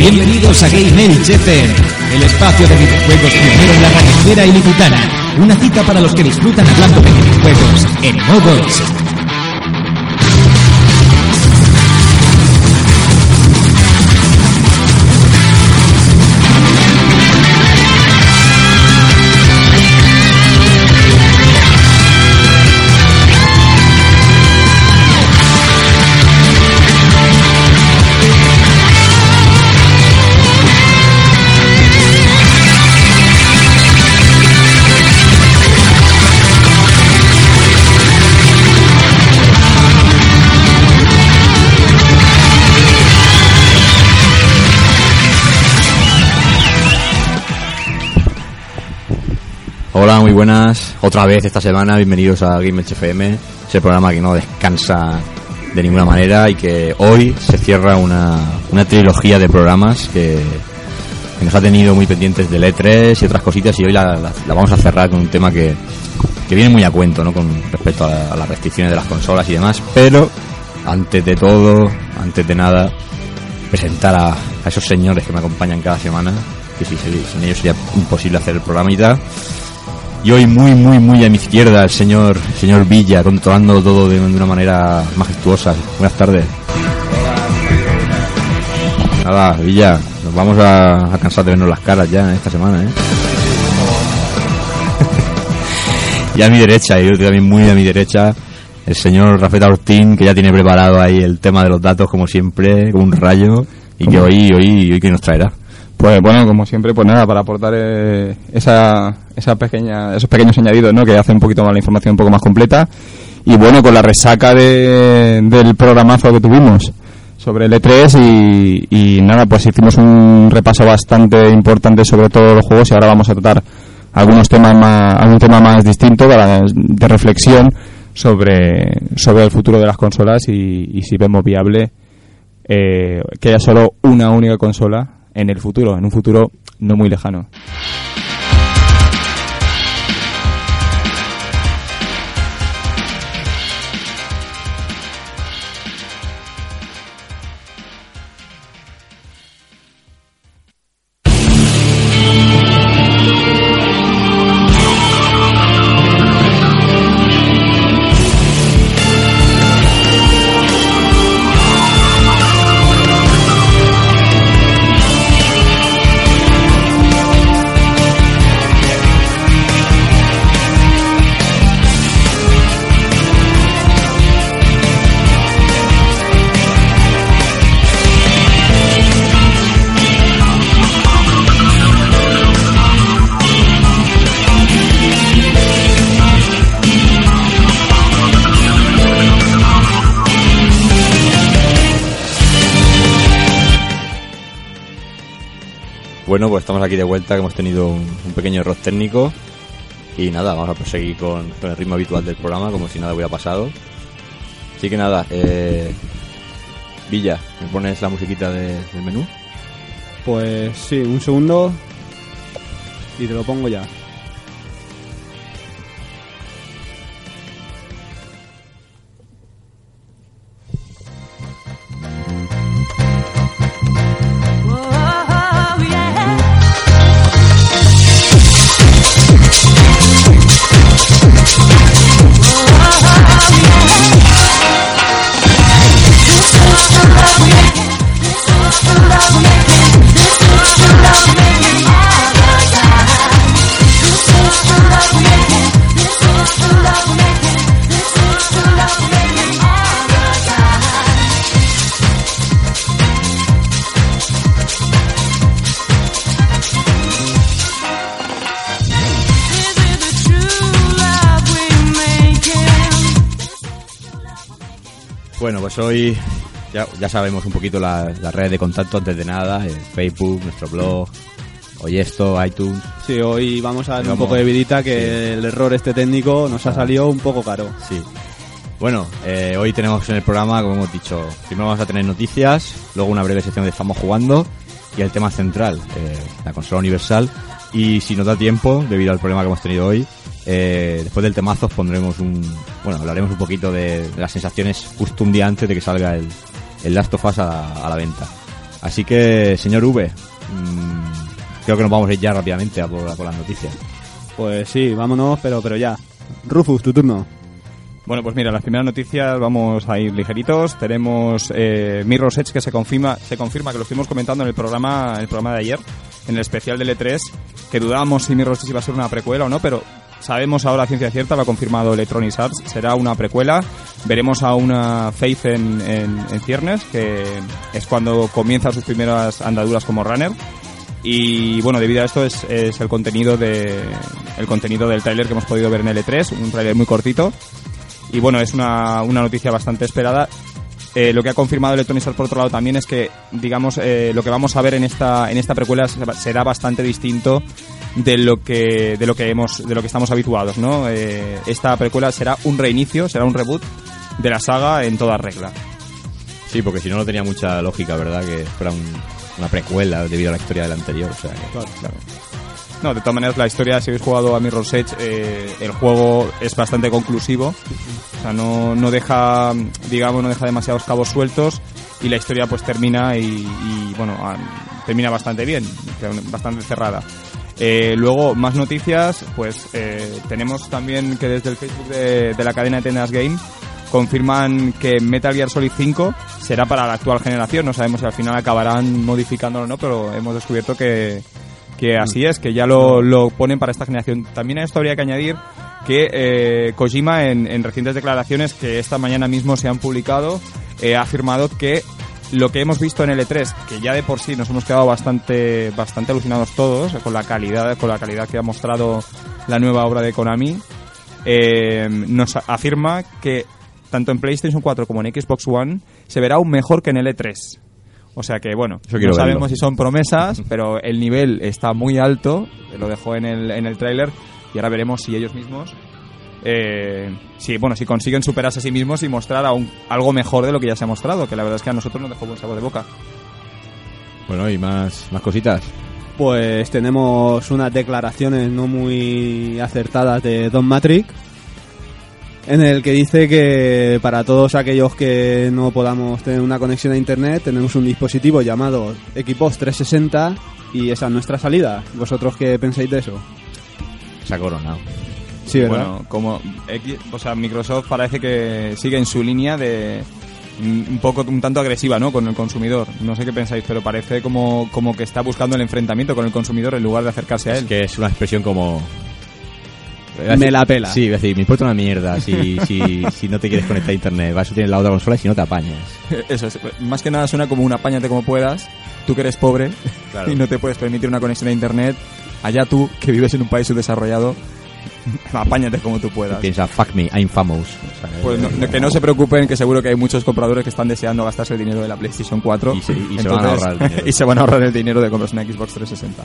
Bienvenidos a Game FM, el espacio de videojuegos pionero en la radioesfera ilicitana. Una cita para los que disfrutan hablando de videojuegos en modo Hola, muy buenas. Otra vez esta semana, bienvenidos a Game FM, ese programa que no descansa de ninguna manera y que hoy se cierra una, una trilogía de programas que, nos ha tenido muy pendientes del E3 y otras cositas y hoy la, la- vamos a cerrar con un tema que, que viene muy a cuento, ¿no? Con respecto a, las restricciones de las consolas y demás, pero antes de todo, antes de nada, presentar a, a esos señores que me acompañan cada semana, que si sin ellos sería imposible hacer el programa y hoy muy, muy, muy a mi izquierda el señor, señor Villa, controlando todo de, de una manera majestuosa. Buenas tardes. Nada, Villa, nos vamos a, a cansar de vernos las caras ya esta semana, ¿eh? y a mi derecha, y yo también muy a mi derecha, el señor Rafael Ortín, que ya tiene preparado ahí el tema de los datos, como siempre, con un rayo, y que hoy, hoy, hoy que nos traerá. Pues bueno, como siempre, pues nada, para aportar eh, esa, esa pequeña, esos pequeños añadidos, ¿no? Que hacen un poquito más la información un poco más completa. Y bueno, con la resaca de, del programazo que tuvimos sobre el E3 y, y nada, pues hicimos un repaso bastante importante sobre todos los juegos y ahora vamos a tratar algunos temas más, algún tema más distinto para- de reflexión sobre, sobre el futuro de las consolas y, y si vemos viable eh, que haya solo una única consola en el futuro, en un futuro no muy lejano. Bueno, pues estamos aquí de vuelta, que hemos tenido un, pequeño error técnico. Y nada, vamos a proseguir con, el ritmo habitual del programa, como si nada hubiera pasado. Así que nada, eh, Villa, ¿me pones la musiquita de- del menú? Pues sí, un segundo y te lo pongo ya. This is the love making. This is love making. Bueno, pues hoy ya, ya sabemos un poquito la- las redes de contacto antes de nada, Facebook, nuestro blog, hoy esto, iTunes. Sí, hoy vamos a dar un poco de vidita que Sí. el error este técnico nos ha salido un poco caro. Sí. Bueno, eh, hoy tenemos en el programa, como hemos dicho, primero vamos a tener noticias, luego una breve sección de Estamos jugando y el tema central, eh, la consola universal. Y si nos da tiempo, debido al problema que hemos tenido hoy, eh, después del temazo os pondremos un... Bueno, hablaremos un poquito de, de las sensaciones justo un día antes de que salga el, el Last of Us a, a la venta. Así que, señor V, mm, creo que nos vamos a ir ya rápidamente a por, a por las noticias. Pues sí, vámonos, pero, pero ya. Rufus, tu turno. Bueno, pues mira, las primeras noticias vamos a ir ligeritos. Tenemos eh, Mirror's Edge que se confirma, se confirma que lo estuvimos comentando en el programa, en el programa de ayer, en el especial del E3, que dudábamos si Mirror's Edge iba a ser una precuela o no, pero sabemos ahora ciencia cierta, lo ha confirmado Electronic Arts, será una precuela. Veremos a una Faith en, en, ciernes, que es cuando comienza sus primeras andaduras como runner. Y bueno, debido a esto es, es el contenido de el contenido del tráiler que hemos podido ver en el E3, un tráiler muy cortito. Y bueno, es una, una noticia bastante esperada. Eh, lo que ha confirmado Electronic Arts por otro lado también es que, digamos, eh, lo que vamos a ver en esta, en esta precuela será bastante distinto de lo que, de lo que hemos, de lo que estamos habituados, ¿no? Eh, esta precuela será un reinicio, será un reboot de la saga en toda regla. Sí, porque si no, no tenía mucha lógica, ¿verdad? Que fuera un- una precuela debido a la historia del anterior. O sea, que- Claro. No, de todas maneras, la historia, si habéis jugado a Mirror's Edge, eh, el juego es bastante conclusivo. O sea, no, no deja, digamos, no deja demasiados cabos sueltos y la historia pues termina y, y, bueno, termina bastante bien, bastante cerrada. Eh, luego, más noticias, pues eh, tenemos también que desde el Facebook de, de la cadena de tiendas Game confirman que Metal Gear Solid 5 será para la actual generación. No sabemos si al final acabarán modificándolo o no, pero hemos descubierto que, que así es, que ya lo, lo ponen para esta generación. También a esto habría que añadir que eh, Kojima en, en recientes declaraciones que esta mañana mismo se han publicado eh, ha afirmado que lo que hemos visto en el E3, que ya de por sí nos hemos quedado bastante bastante alucinados todos con la calidad con la calidad que ha mostrado la nueva obra de Konami, eh, nos afirma que tanto en PlayStation 4 como en Xbox One se verá aún mejor que en el E3. O sea que, bueno, no sabemos si son promesas, pero el nivel está muy alto, lo dejó en el, en el tráiler, y ahora veremos si ellos mismos, eh, si, bueno, si consiguen superarse a sí mismos y mostrar aún algo mejor de lo que ya se ha mostrado, que la verdad es que a nosotros nos dejó buen sabor de boca. Bueno, y más, más cositas. Pues tenemos unas declaraciones no muy acertadas de Don Matrix, en el que dice que para todos aquellos que no podamos tener una conexión a internet, tenemos un dispositivo llamado Xbox 360 y esa es nuestra salida. ¿Vosotros qué pensáis de eso? Se ha coronado. Sí, ¿verdad? Bueno, como o sea, Microsoft parece que sigue en su línea de un poco un tanto agresiva, ¿no? Con el consumidor. No sé qué pensáis, pero parece como, como que está buscando el enfrentamiento con el consumidor en lugar de acercarse a Es él. que es una expresión como... Me la pela. Sí, voy a decir, me importa una mierda si, si, si no te quieres conectar a internet. Vas a tener la otra consola y si no te apañas. Eso es, más que nada suena como un apáñate como puedas. Tú que eres pobre Claro. y no te puedes permitir una conexión a internet. Allá tú que vives en un país subdesarrollado, apáñate como tú puedas. Piensa, fuck me, I'm famous. O sea, Pues no- que no se preocupen, que seguro que hay muchos compradores que están deseando gastarse el dinero de la PlayStation 4. Y se- y se van a ahorrar el dinero. y se van a ahorrar el dinero de comprarse una Xbox 360.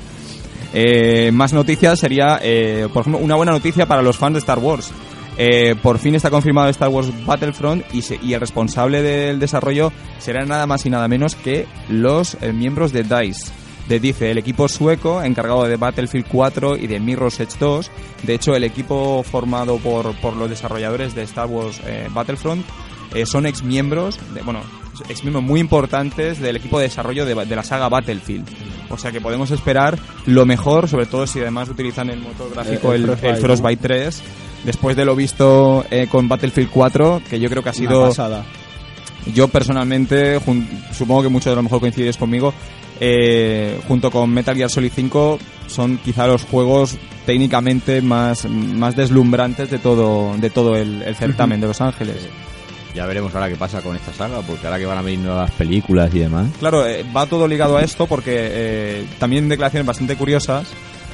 Eh, más noticias sería, eh, por ejemplo, una buena noticia para los fans de Star Wars. Eh, por fin está confirmado Star Wars Battlefront y, se- y el responsable del desarrollo será nada más y nada menos que los eh, miembros de DICE. De DICE, el equipo sueco encargado de Battlefield 4 y de Mirror's Edge 2. De hecho, el equipo formado por, por los desarrolladores de Star Wars eh, Battlefront eh, son ex miembros, de, bueno, ex miembros muy importantes del equipo de desarrollo de, de la saga Battlefield. O sea que podemos esperar lo mejor, sobre todo si además utilizan el motor gráfico, El- el, el el Frostbite, Frostbite 3. Después de lo visto eh, con Battlefield 4, que yo creo que ha Una sido pasada. yo personalmente, supongo que muchos de lo mejor coincidís conmigo, eh, junto con Metal Gear Solid 5 son quizá los juegos técnicamente más, más deslumbrantes de todo, de todo el, el certamen de Los Ángeles. Ya veremos ahora qué pasa con esta saga, porque ahora que van a venir nuevas películas y demás. Claro, eh, va todo ligado a esto porque eh, también declaraciones bastante curiosas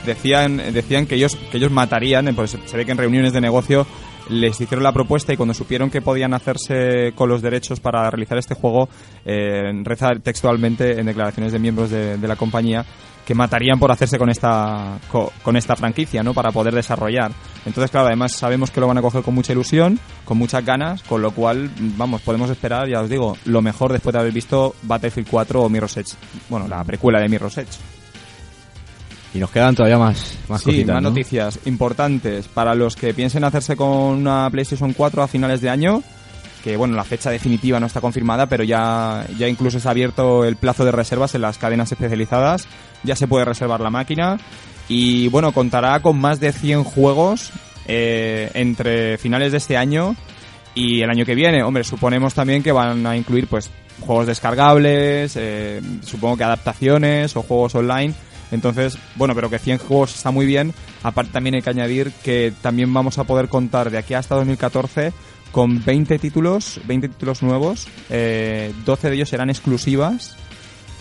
decían decían que ellos que ellos matarían, pues se ve que en reuniones de negocio les hicieron la propuesta y cuando supieron que podían hacerse con los derechos para realizar este juego, eh, textualmente en declaraciones de miembros de, de la compañía que matarían por hacerse con esta co- con esta franquicia, ¿no? Para poder desarrollar. Entonces, claro, además sabemos que lo van a coger con mucha ilusión, con muchas ganas, con lo cual, vamos, podemos esperar, ya os digo, lo mejor después de haber visto Battlefield 4 o Mirror's Edge. Bueno, la precuela de Mirror's Edge. Y nos quedan todavía más, más sí, cositas, más ¿no? noticias importantes para los que piensen hacerse con una PlayStation 4 a finales de año. que bueno, la fecha definitiva no está confirmada, pero ya, ya incluso está abierto el plazo de reservas en las cadenas especializadas, ya se puede reservar la máquina y bueno, contará con más de 100 juegos eh, entre finales de este año y el año que viene. Hombre, suponemos también que van a incluir pues juegos descargables, eh, supongo que adaptaciones o juegos online. Entonces, bueno, pero que 100 juegos está muy bien. Aparte también hay que añadir que también vamos a poder contar de aquí hasta 2014 con 20 títulos, 20 títulos nuevos, eh, 12 de ellos serán exclusivas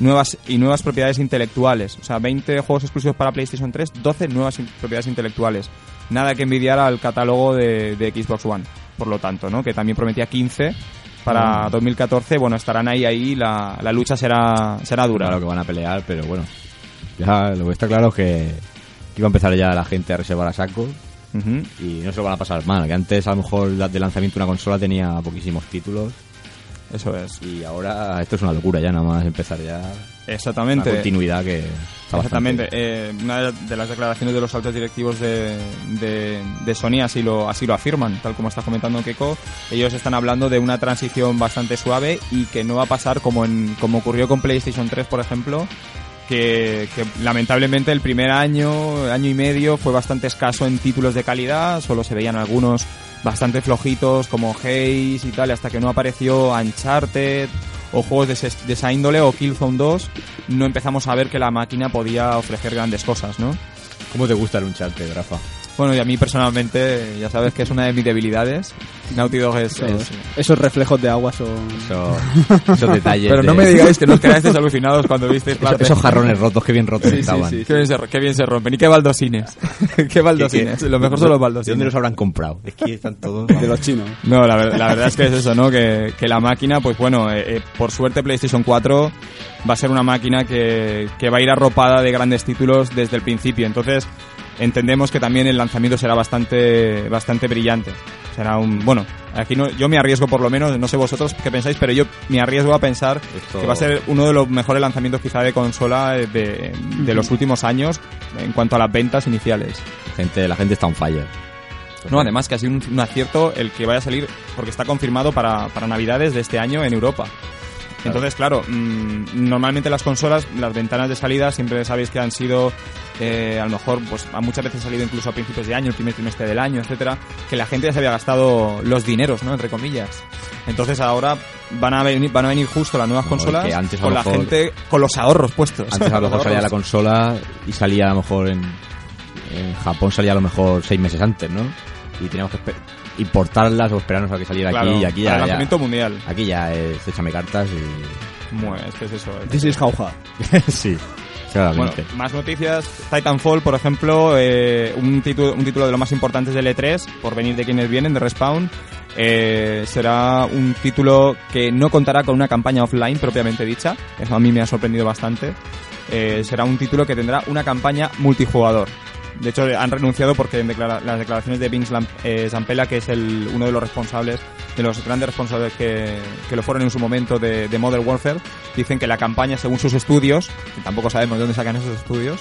nuevas y nuevas propiedades intelectuales. O sea, 20 juegos exclusivos para PlayStation 3, 12 nuevas propiedades intelectuales. Nada que envidiar al catálogo de, de Xbox One, por lo tanto, ¿no? Que también prometía 15 para 2014. Bueno, estarán ahí, ahí, la, la lucha será, será dura. Claro que van a pelear, pero bueno. Ya lo que está claro es que iba a empezar ya la gente a reservar a saco y no se lo van a pasar mal. Que antes a lo mejor de lanzamiento una consola tenía poquísimos títulos Eso es. y ahora esto es una locura ya, nada más empezar ya una Exactamente. continuidad que está Exactamente. Eh, una de las declaraciones de los altos directivos de, de, de Sony así lo, así lo afirman, tal como está comentando Keiko. Ellos están hablando de una transición bastante suave y que no va a pasar como, en, como ocurrió con PlayStation 3, por ejemplo, que, lamentablemente el primer año, año y medio, fue bastante escaso en títulos de calidad, solo se veían algunos bastante flojitos como Haze y tal, hasta que no apareció Uncharted o juegos de, de esa índole o Killzone 2, no empezamos a ver que la máquina podía ofrecer grandes cosas, ¿no? ¿Cómo te gusta el Uncharted, Rafa? Bueno, y a mí personalmente, ya sabes que es una de mis debilidades. Naughty Dog es... es- Esos reflejos de agua son... Eso- esos detalles. Pero no me digáis que no os quedáis alucinados cuando visteis Esos, parte. esos jarrones rotos, que bien rotos estaban. Qué bien, se, qué bien se rompen. Y qué baldosines. qué baldosines. Lo mejor son los ¿De dónde baldosines. los habrán comprado? Es que están todos... De los chinos. No, la, ver- la verdad es que es eso, ¿no? Que, que la máquina, pues bueno, eh, eh, por suerte PlayStation 4 va a ser una máquina que, que va a ir arropada de grandes títulos desde el principio. Entonces, entendemos que también el lanzamiento será bastante, bastante brillante. Será un, bueno, aquí no, yo me arriesgo por lo menos, no sé vosotros qué pensáis, pero yo me arriesgo a pensar Esto- que va a ser uno de los mejores lanzamientos quizá de consola de, de los últimos años en cuanto a las ventas iniciales. Gente, la gente está on fire. No, además que ha sido un, un acierto el que vaya a salir, porque está confirmado para, para Navidades de este año en Europa. Entonces, claro, mm, normalmente las consolas, las ventanas de salida siempre sabéis que han sido, eh, a lo mejor, pues a muchas veces salido incluso a principios de año, el primer trimestre del año, etcétera, que la gente ya se había gastado los dineros, ¿no? Entre comillas. Entonces ahora van a venir, van a venir justo las nuevas No, consolas que antes a con la mejor- gente, con los ahorros puestos. Antes a lo mejor salía la consola y salía a lo mejor en, en Japón salía a lo mejor seis meses antes, ¿no? Y teníamos que esper- importarlas o esperarnos a que saliera Claro, aquí y aquí para ya, el ya- lanzamiento mundial. aquí ya es échame cartas y Bueno, es que es eso. es- This is jauja. sí, Bueno, más noticias. Titanfall, por ejemplo, eh, un, título, un título de los más importantes del E3, por venir de quienes vienen, de Respawn. eh, será un título que no contará con una campaña offline propiamente dicha. Eso a mí me ha sorprendido bastante. Eh, será un título que tendrá una campaña multijugador. De hecho, han renunciado porque en declara- las declaraciones de Vince eh, Zampella, que es el, uno de los responsables, de los grandes responsables que, que lo fueron en su momento de, de Modern Warfare, dicen que la campaña, según sus estudios, que tampoco sabemos de dónde sacan esos estudios,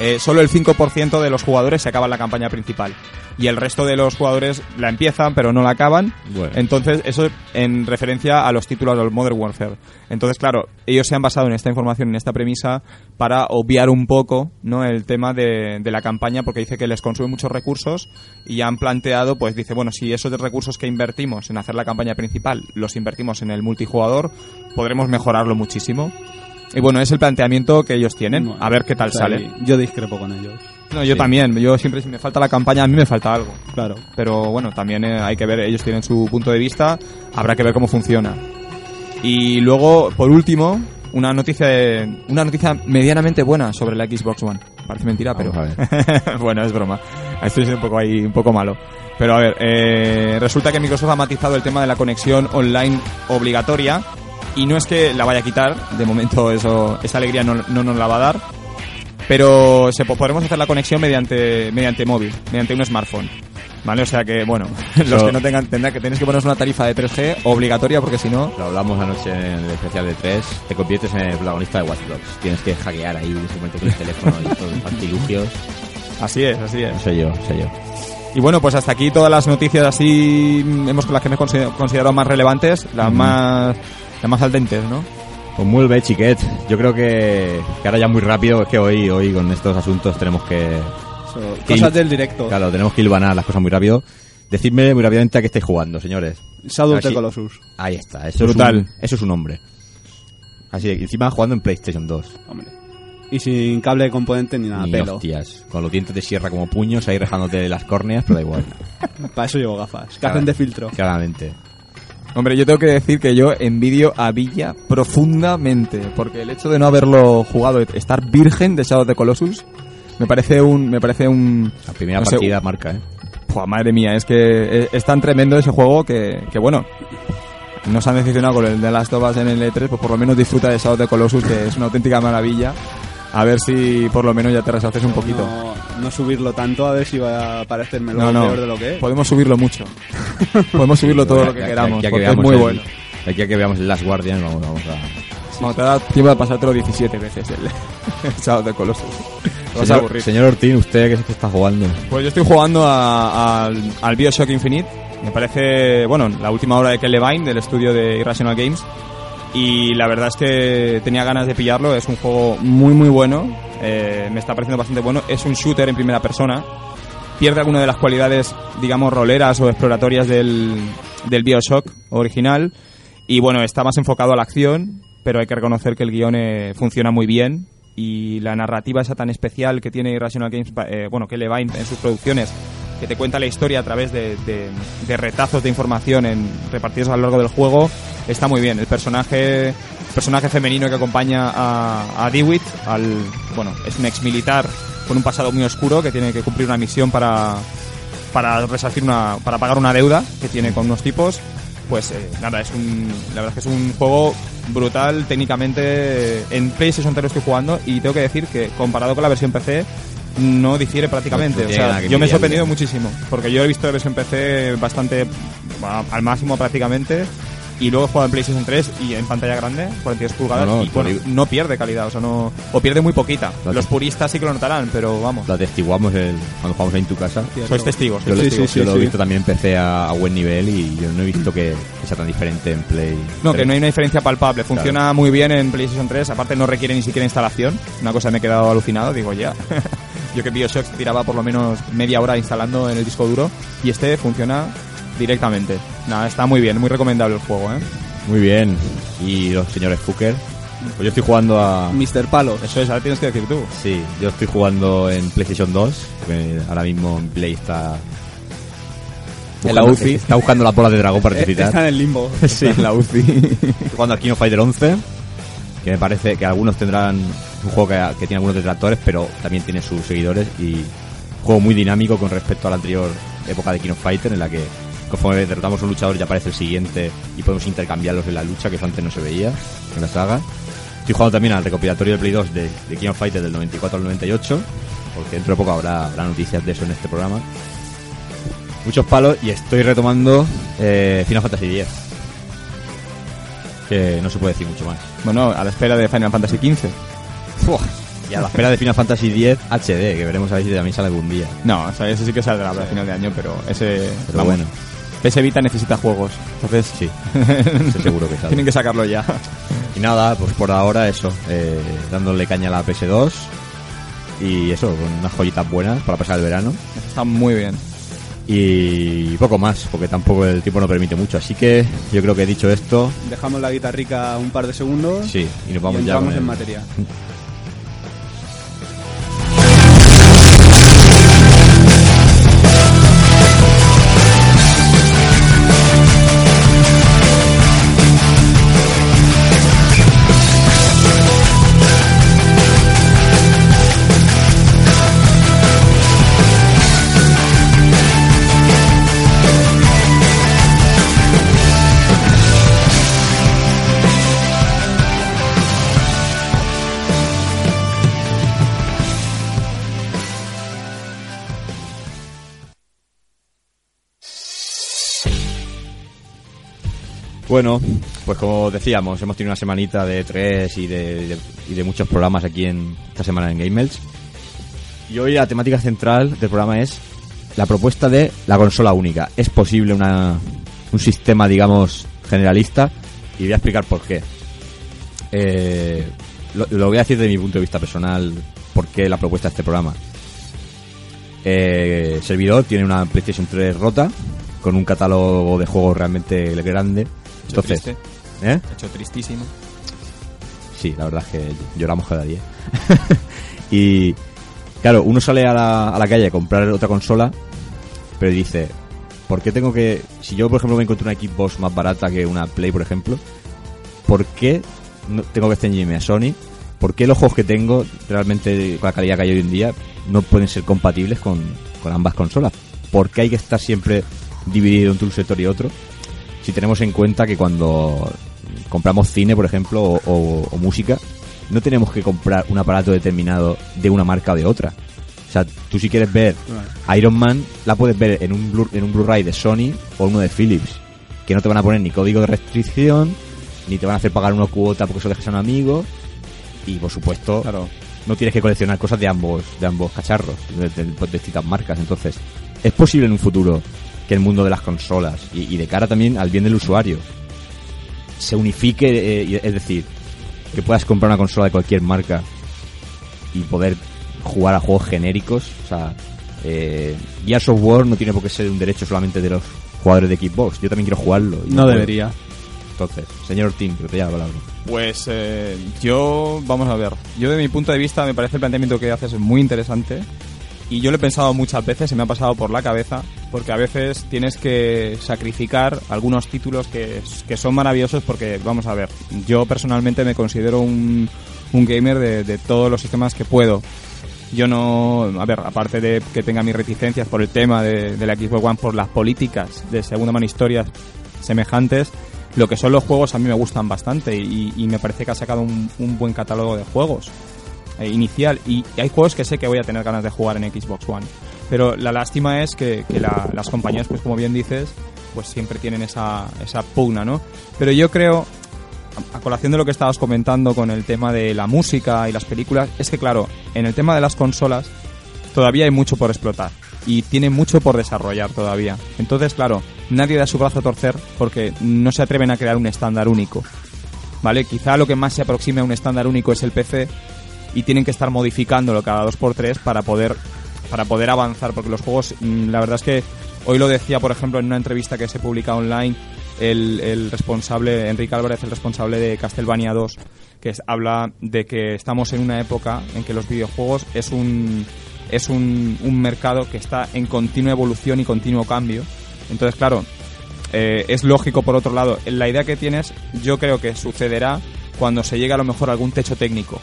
eh, solo el 5% de los jugadores se acaban la campaña principal. Y el resto de los jugadores la empiezan, pero no la acaban. Bueno. Entonces, eso en referencia a los títulos del Modern Warfare. Entonces, claro, ellos se han basado en esta información, en esta premisa, para obviar un poco ¿no? el tema de, de la campaña, porque dice que les consume muchos recursos y han planteado, pues dice, bueno, si esos recursos que invertimos en hacer la campaña principal los invertimos en el multijugador, podremos mejorarlo muchísimo. Y bueno, es el planteamiento que ellos tienen. Bueno, a ver qué tal o sea, sale. Yo discrepo con ellos. No, yo Sí. también. Yo siempre, si me falta la campaña, a mí me falta algo. Claro. Pero bueno, también eh, hay que ver, ellos tienen su punto de vista, habrá que ver cómo funciona. Y luego, por último, una noticia de- una noticia medianamente buena sobre la Xbox One. Parece mentira, pero Vamos bueno, es broma. Estoy siendo un poco ahí, un poco malo. Pero a ver, eh, resulta que Microsoft ha matizado el tema de la conexión online obligatoria y no es que la vaya a quitar, de momento eso, esa alegría no, no nos la va a dar, pero se, po- podremos hacer la conexión mediante, mediante móvil, mediante un smartphone. ¿Vale? O sea que, bueno, los Eso- que no tengan, tendrán que tenéis que poneros una tarifa de 3G obligatoria porque si no, Lo hablamos anoche en el especial de 3, te conviertes en el protagonista de Watch Dogs. Tienes que hackear ahí momento con el teléfono y todos los artilugios. así es, así es. No sé yo, no sé yo. Y bueno, pues hasta aquí todas las noticias así, mm, hemos las que me he consider- considerado más relevantes, las más las más aldentes, ¿no? Pues muy bien, chiquet. Yo creo que, que ahora ya muy rápido, es que hoy, hoy con estos asuntos tenemos que... Que cosas il- del directo. Claro, tenemos que hilvanar las cosas muy rápido. Decidme muy rápidamente a qué estáis jugando, señores. Shadow of the Colossus. Ahí está, eso Brutal. Es un, eso es un hombre. Así que encima jugando en PlayStation 2. Hombre. Y sin cable de componente ni nada, Ni pelo. hostias. Con los dientes de sierra como puños, ahí rejándote las córneas, pero da igual. Para eso llevo gafas. Que hacen de filtro. Claramente. Hombre, yo tengo que decir que yo envidio a Villa profundamente, porque el hecho de no haberlo jugado, estar virgen de Shadow of the Colossus, me parece un, me parece un, La primera No sé, partida marca, ¿eh? Pua, madre mía, es que es, es tan tremendo ese juego que, que bueno, nos han decepcionado con el de Last of Us en el E3, pues por lo menos disfruta de Shadow of the Colossus, que es una auténtica maravilla. A ver si por lo menos ya te resalces un poquito. No, no subirlo tanto a ver si va a parecerme No, no, peor de lo que es. podemos subirlo mucho. podemos subirlo todo lo que Ya- ya- queramos, ya que porque es muy el- bueno. de aquí a que veamos el Last Guardian, vamos, vamos a... Bueno, te da tiempo de pasártelo 17 veces el, el the Colossus. Vas a Señor, aburrir. señor Ortín, ¿usted qué es que está jugando? Pues yo estoy jugando a- al, al Bioshock Infinite. Me parece, bueno, la última obra de Ken Levine, del estudio de Irrational Games. Y la verdad es que tenía ganas de pillarlo. Es un juego muy, muy bueno. Eh, me está pareciendo bastante bueno. Es un shooter en primera persona. Pierde alguna de las cualidades, digamos, roleras o exploratorias del, del Bioshock original. Y bueno, está más enfocado a la acción, pero hay que reconocer que el guion eh, funciona muy bien. Y la narrativa esa tan especial que tiene Irrational Games, eh, bueno, que Levine en sus producciones, que te cuenta la historia a través de, de- de retazos de información en, repartidos a lo largo del juego, está muy bien. El personaje, personaje femenino que acompaña a, a Dewitt, al, bueno, es un ex militar con un pasado muy oscuro que tiene que cumplir una misión para, para resarcir una, para pagar una deuda que tiene con unos tipos. Pues eh, nada, es un, la verdad es que es un juego brutal técnicamente. En PlayStation 3 lo estoy jugando y tengo que decir que comparado con la versión PC no difiere prácticamente. No o sea, yo me he sorprendido muchísimo porque yo he visto la versión PC bastante al máximo prácticamente y luego he jugado en PlayStation 3 y en pantalla grande, 42 pulgadas No, no, y bueno, no pierde calidad, o sea, no o pierde muy poquita. Lo Los puristas sí que lo notarán, pero vamos, Lo atestiguamos el- cuando jugamos ahí en tu casa. sois testigos. Yo, lo, Sí, testigos. sí, yo lo he visto también empecé a, a buen nivel y yo no he visto que, que sea tan diferente en Play. No, que 3. no hay una diferencia palpable. Funciona muy bien en PlayStation 3. Aparte, no requiere ni siquiera instalación. Una cosa me he quedado alucinado. Digo, ya. Yo que Bioshock tiraba por lo menos media hora instalando en el disco duro. Y este funciona directamente. Nada, está muy bien. Muy recomendable el juego, ¿eh? Muy bien. Y los señores Fucker. Pues yo estoy jugando a... Mr. Palos. Eso es, ahora tienes que decir tú. Sí, yo estoy jugando en PlayStation 2. Porque ahora mismo en Play está... En la UCI. Está buscando la bola de dragón para resucitar. Está en el limbo. Sí, en la UCI. Estoy jugando al King of Fighter 11, que me parece que algunos tendrán un juego que, que tiene algunos detractores, pero también tiene sus seguidores y un juego muy dinámico con respecto a la anterior época de King of Fighter, en la que conforme derrotamos a un luchador ya aparece el siguiente y podemos intercambiarlos en la lucha, que eso antes no se veía en la saga. Estoy jugando también al recopilatorio de Play 2 de, de King of Fighter del 94 al 98, porque dentro de poco habrá, habrá noticias de eso en este programa. Muchos palos y estoy retomando eh, Final Fantasy X. Que no se puede decir mucho más. Bueno, a la espera de Final Fantasy XV. Y a la espera de Final Fantasy X HD, que veremos a ver si también sale algún día. No, o sea, ese sí que saldrá a final de año, pero ese... Pero vamos, bueno, PS Vita necesita juegos. Entonces, sí, seguro que sale. tienen que sacarlo ya. Y nada, pues por ahora eso, eh, dándole caña a la PS2 y eso, con unas joyitas buenas para pasar el verano. Está muy bien. Y poco más, porque tampoco el tiempo no permite mucho. Así que yo creo que he dicho esto, Dejamos la guitarrica un par de segundos. sí, y nos vamos y ya con el- en materia. Bueno, pues como decíamos, hemos tenido una semanita de tres y de, muchos programas aquí en esta semana en Game Melts. Y hoy la temática central del programa es la propuesta de la consola única. Es posible una, un sistema, digamos, generalista y voy a explicar por qué. Eh, lo, voy a decir de mi punto de vista personal, por qué la propuesta de este programa. Eh, servidor tiene una PlayStation 3 rota, con un catálogo de juegos realmente grande. Entonces, triste, ¿eh? hecho tristísimo. Sí, la verdad es que lloramos cada día. y claro, uno sale a la, a la calle a comprar otra consola, pero dice, ¿por qué tengo que... Si yo, por ejemplo, me encuentro una Xbox más barata que una Play, por ejemplo, ¿por qué no tengo que ceñirme a Sony? ¿Por qué los juegos que tengo, realmente con la calidad que hay hoy en día, no pueden ser compatibles con, con ambas consolas? ¿Por qué hay que estar siempre dividido entre un sector y otro? Si tenemos en cuenta que cuando compramos cine, por ejemplo, o, o- o música, no tenemos que comprar un aparato determinado de una marca o de otra. O sea, tú si quieres ver Iron Man, la puedes ver en un Blu- en un Blu-ray de Sony o uno de Philips, que no te van a poner ni código de restricción, ni te van a hacer pagar una cuota porque se lo dejes a un amigo, y por supuesto, Claro. no tienes que coleccionar cosas de ambos de ambos cacharros, de, de- de distintas marcas. Entonces, es posible en un futuro que el mundo de las consolas y, y de cara también al bien del usuario se unifique, eh, es decir, que puedas comprar una consola de cualquier marca y poder jugar a juegos genéricos. O sea, eh, Gears of War no tiene por qué ser un derecho solamente de los jugadores de Xbox. Yo también quiero jugarlo. y No debería. Entonces, señor Tim, que te la palabra. Pues eh, yo, vamos a ver, yo de mi punto de vista me parece el planteamiento que haces muy interesante y yo lo he pensado muchas veces, se me ha pasado por la cabeza, porque a veces tienes que sacrificar algunos títulos que, que son maravillosos porque, vamos a ver, yo personalmente me considero un, un gamer de, de todos los sistemas que puedo. Yo no, a ver, aparte de que tenga mis reticencias por el tema de, de la Xbox One, por las políticas de segunda mano historias semejantes, lo que son los juegos a mí me gustan bastante y, y me parece que ha sacado un, un buen catálogo de juegos inicial y hay juegos que sé que voy a tener ganas de jugar en Xbox One pero la lástima es que, que la- las compañías pues como bien dices pues siempre tienen esa, esa pugna no pero yo creo a- a colación de lo que estabas comentando con el tema de la música y las películas es que claro en el tema de las consolas todavía hay mucho por explotar y tiene mucho por desarrollar todavía. Entonces, claro, nadie da su brazo a torcer porque no se atreven a crear un estándar único. ¿Vale? Quizá lo que más se aproxime a un estándar único es el PC y tienen que estar modificándolo cada 2x3 para poder para poder avanzar porque los juegos mm, la verdad es que hoy lo decía por ejemplo en una entrevista que se publica online el, el responsable Enrique Álvarez el responsable de Castlevania 2 que habla de que estamos en una época en que los videojuegos es un es un, un mercado que está en continua evolución y continuo cambio entonces claro eh, es lógico por otro lado. La idea que tienes yo creo que sucederá cuando se llegue a lo mejor a algún techo técnico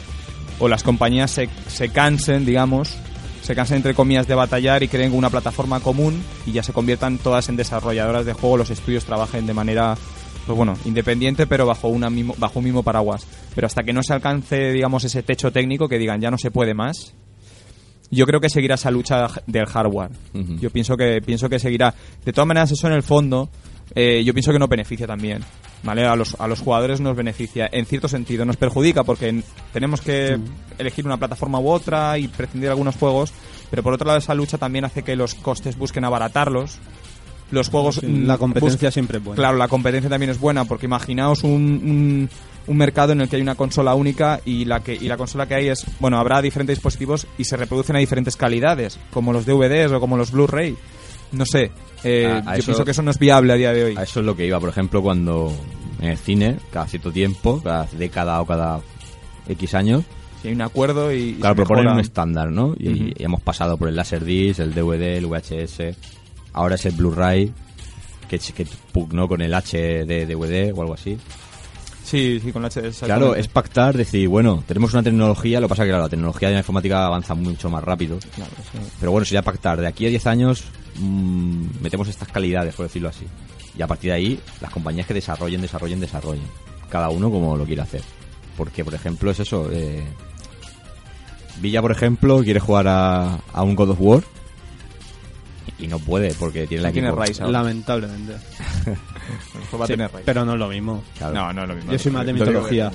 o las compañías se, se cansen, digamos, se cansen entre comillas de batallar y creen una plataforma común y ya se conviertan todas en desarrolladoras de juego, los estudios trabajen de manera pues bueno, independiente pero bajo una mismo, bajo un mismo paraguas. Pero hasta que no se alcance, digamos, ese techo técnico que digan ya no se puede más, yo creo que seguirá esa lucha del hardware. Yo pienso que pienso que seguirá. De todas maneras, eso en el fondo, eh, yo pienso que nos beneficia también. ¿Vale? A los, a los jugadores nos beneficia. En cierto sentido, nos perjudica porque tenemos que elegir una plataforma u otra y prescindir algunos juegos. Pero por otro lado, esa lucha también hace que los costes busquen abaratarlos. Los juegos. mm, La competencia siempre es buena. Claro, la competencia también es buena porque imaginaos un, un, un mercado en el que hay una consola única y la que y la consola que hay es, bueno, habrá diferentes dispositivos y se reproducen a diferentes calidades, como los DVDs o como los Blu-ray. No sé, eh, A- a yo eso- pienso que eso no es viable a día de hoy. A eso es lo que iba, por ejemplo, cuando en el cine, cada cierto tiempo, cada década o cada X años, Si hay un acuerdo y, claro, proponen mejora. un estándar, ¿no? Y hemos pasado por el Laserdisc, el DVD, el VHS, ahora es el Blu-ray, que, que pugnó con el HD DVD o algo así. Sí, sí, con la HD. Claro, es pactar, decir, bueno, tenemos una tecnología, lo que pasa que claro, la tecnología de la informática avanza mucho más rápido. Claro, sí. Pero bueno, sería pactar. De aquí a 10 años mm, metemos estas calidades, por decirlo así. Y a partir de ahí, las compañías que desarrollen, desarrollen, desarrollen. Cada uno como lo quiere hacer. Porque, por ejemplo, es eso. Eh, Villa, por ejemplo, quiere jugar a, a un God of War. Y no puede, porque tiene la No tiene raíz ahora. Lamentablemente. Va a Sí, tener pero no es lo mismo. Claro. No, no es lo mismo. Yo soy más de Lo digo mitología.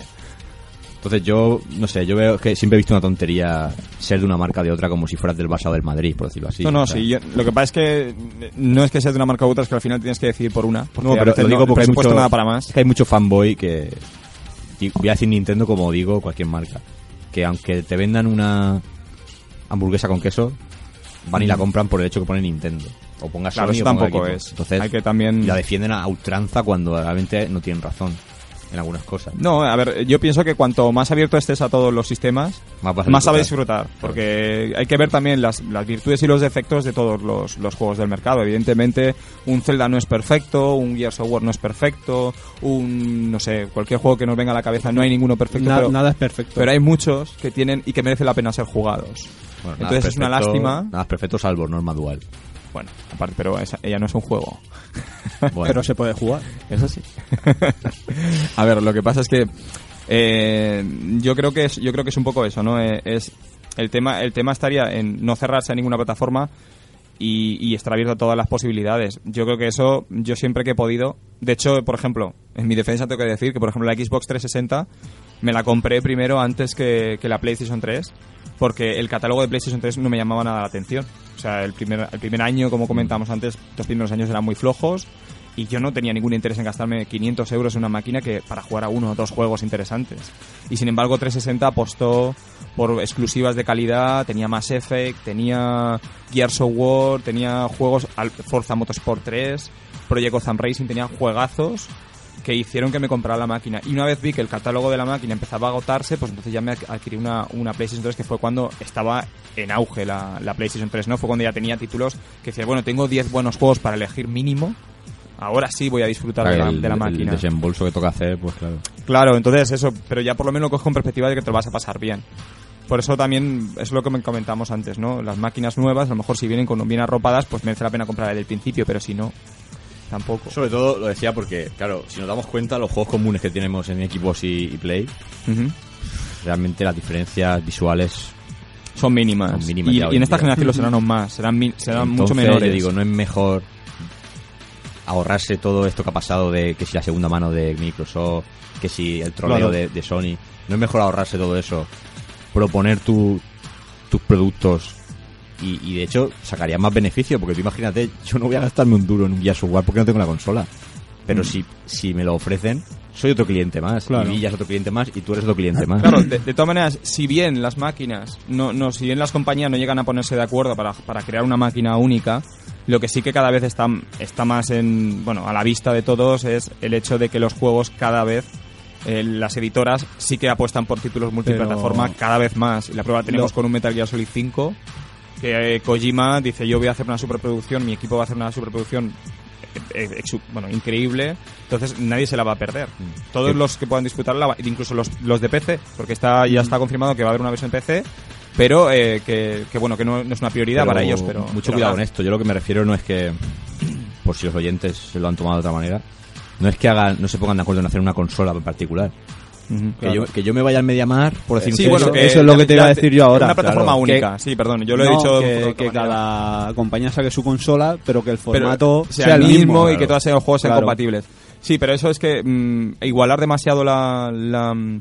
Entonces yo, no sé, yo veo que siempre he visto una tontería ser de una marca de otra como si fueras del Barça o del Madrid, por decirlo así. No, no, O sea, sí. yo- lo que pasa es que no es que seas de una marca u otra, es que al final tienes que decidir por una. Porque No, a pero veces lo digo no- porque hay presupuesto mucho, nada para más. es que hay mucho fanboy que... Voy a decir Nintendo como digo cualquier marca. Que aunque te vendan una hamburguesa con queso, van y la compran por el hecho que pone Nintendo. O ponga Claro, Sony eso o ponga tampoco equipo. es. Entonces, Hay que también- la defienden a ultranza cuando realmente no tienen razón en algunas cosas. No, a ver, yo pienso que cuanto más abierto estés a todos los sistemas, Más vas a más sabes disfrutar. Porque hay que ver también las, las virtudes y los defectos de todos los, los juegos del mercado. Evidentemente, un Zelda no es perfecto, un Gears of War no es perfecto, un, no sé, cualquier juego que nos venga a la cabeza, no hay ninguno perfecto. Na- pero, nada es perfecto. pero hay muchos que tienen y que merece la pena ser jugados. Bueno, Entonces es una perfecto- lástima. Nada es perfecto salvo norma dual. Bueno, aparte, pero esa- ella no es un juego. Bueno, Pero se puede jugar. Eso sí. a ver, lo que pasa es que eh, yo creo que es yo creo que es un poco eso, ¿no? Eh, es el tema el tema estaría en no cerrarse a ninguna plataforma y, y estar abierto a todas las posibilidades. Yo creo que eso yo siempre que he podido, de hecho, por ejemplo, en mi defensa tengo que decir que por ejemplo la Xbox 360 me la compré primero antes que, que la PlayStation 3 porque el catálogo de PlayStation 3 no me llamaba nada la atención. O sea, el primer, el primer año, como comentamos antes, los primeros años eran muy flojos y yo no tenía ningún interés en gastarme 500 euros en una máquina que para jugar a uno o dos juegos interesantes. Y sin embargo, 360 apostó por exclusivas de calidad, tenía Mass Effect, tenía Gears of War, tenía juegos Forza Motorsport 3, Project Gotham Racing, tenía juegazos que hicieron que me comprara la máquina. Y una vez vi que el catálogo de la máquina empezaba a agotarse, pues entonces ya me adquirí una, una PlayStation 3 que fue cuando estaba en auge la, la PlayStation 3, ¿no? Fue cuando ya tenía títulos que decía, bueno, tengo 10 buenos juegos para elegir mínimo. Ahora sí voy a disfrutar de la, el, de la el máquina. desembolso que toca hacer, pues claro. Claro, entonces eso, pero ya por lo menos lo coges con perspectiva de que te lo vas a pasar bien. Por eso también es lo que me comentamos antes, ¿no? Las máquinas nuevas, a lo mejor si vienen con bien arropadas, pues merece la pena comprar desde el principio, pero si no, tampoco. Sobre todo lo decía porque, claro, si nos damos cuenta, los juegos comunes que tenemos en Xbox y, y Play, realmente las diferencias visuales Son mínimas. Son mínimas y, en esta generación lo serán aún más, serán, serán mucho Entonces, menores. yo digo, no es mejor ahorrarse todo esto que ha pasado de que si la segunda mano de Microsoft, que si el troleo Claro. de, de Sony, no es mejor ahorrarse todo eso, proponer tu, tus productos y, y, de hecho sacaría más beneficio, porque tú imagínate, yo no voy a gastarme un duro en un Gears of War porque no tengo la consola, pero Mm. si, si me lo ofrecen, soy otro cliente más, Claro. y Villa es otro cliente más y tú eres otro cliente más. Claro, de, de todas maneras, si bien las máquinas, no, no, si bien las compañías no llegan a ponerse de acuerdo para, para crear una máquina única, lo que sí que cada vez está, está más en, bueno, a la vista de todos es el hecho de que los juegos cada vez, eh, las editoras sí que apuestan por títulos multiplataforma Pero- cada vez más. Y la prueba la tenemos Lo- con un Metal Gear Solid 5, que eh, Kojima dice yo voy a hacer una superproducción, mi equipo va a hacer una superproducción eh, eh, bueno, increíble, entonces nadie se la va a perder. Todos Sí. los que puedan disfrutarla, va- incluso los, los de PC, porque está ya está confirmado que va a haber una versión PC, pero eh, que, que, bueno, que no, no es una prioridad Pero para ellos, pero mucho pero cuidado nada. con esto. Yo lo que me refiero no es que, por si los oyentes se lo han tomado de otra manera, no es que hagan, no se pongan de acuerdo en hacer una consola en particular. Que, claro. yo, que yo me vaya al Mediamar, por decir Sí, un bueno, texto, que eso es lo que te iba a decir yo ahora, Una plataforma claro. única, sí, perdón, yo lo he No, dicho que, cada compañía saque su consola, pero que el Pero formato sea, el mismo, y claro. que todos los juegos sean Claro. compatibles. Sí, pero eso es que mm, igualar demasiado la, la, mm,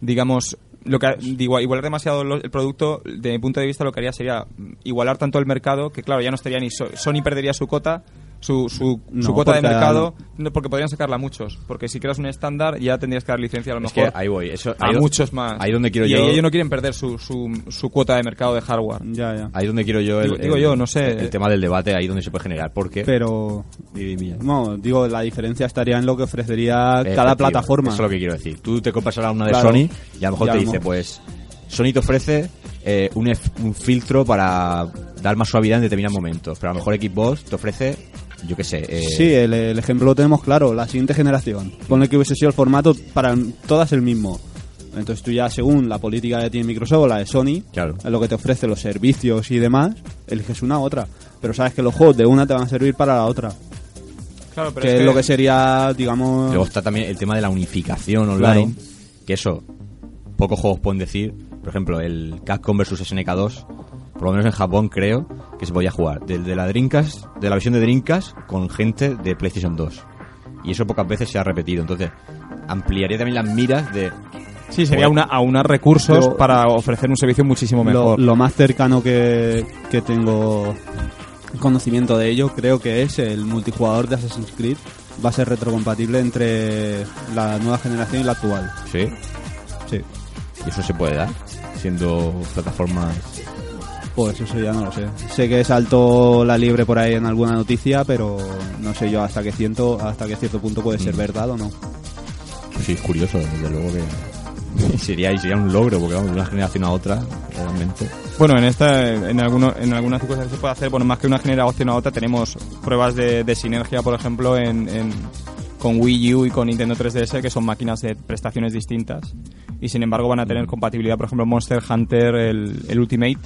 digamos lo que digo, igualar demasiado lo- el producto de mi punto de vista lo que haría sería mm, igualar tanto el mercado que claro ya no estaría ni So- Sony perdería su cota su, su, No, su cuota de mercado no, porque podrían sacarla muchos porque si creas un estándar ya tendrías que dar licencia a lo es que mejor ahí voy. Eso, a ahí do- muchos más Ahí donde quiero y yo. ellos no quieren perder su, su, su cuota de mercado de hardware Ya, ya. Ahí donde quiero yo el, Digo- digo el- yo, no sé. el tema del debate, ahí donde se puede generar. Porque Pero, no, digo, la diferencia estaría en lo que ofrecería cada Efectivo, plataforma. Eso es lo que quiero decir. Tú te compras ahora una de Claro. Sony y a lo mejor Ya te no. dice, pues, Sony te ofrece eh, un, un filtro para dar más suavidad en determinados momentos. Pero a lo mejor Xbox te ofrece, yo qué sé. eh, Sí, el, el ejemplo lo tenemos claro, la siguiente generación. Ponle que hubiese sido el formato para todas el mismo. Entonces tú ya, según la política que tiene Microsoft o la de Sony, Claro. es lo que te ofrece los servicios y demás, eliges una u otra. Pero sabes que los juegos de una te van a servir para la otra. claro pero que es, lo que sería, digamos... Luego está también el tema de la unificación online. Que eso, pocos juegos pueden decir. Por ejemplo, el Capcom vs SNK2, por lo menos en Japón creo que se podía jugar del de la Dreamcast, de la versión de Dreamcast con gente de PlayStation 2. Y eso pocas veces se ha repetido. Entonces, ampliaría también las miras de Sí, sería Bueno. una, aunar recursos Lo- para ofrecer un servicio muchísimo Lo, mejor. lo más cercano que, que tengo conocimiento de ello creo que es el multijugador de Assassin's Creed. Va a ser retrocompatible entre la nueva generación y la actual. Sí. Sí. Y eso se puede dar, siendo plataformas... Pues eso ya no lo sé. Sé que saltó la libre por ahí en alguna noticia, pero no sé yo hasta qué ciento, hasta qué cierto punto puede ser Mm. verdad o no. Sí, es curioso, desde luego que... sería, y sería un logro, porque vamos, de una generación a otra, realmente... Bueno, en esta, en, alguno, en algunas circunstancias se puede hacer, bueno, más que una generación a otra, tenemos pruebas de, de sinergia, por ejemplo, en, en- con Wii U y con Nintendo 3DS, que son máquinas de prestaciones distintas. Y sin embargo van a tener compatibilidad, por ejemplo, Monster Hunter, el, el Ultimate,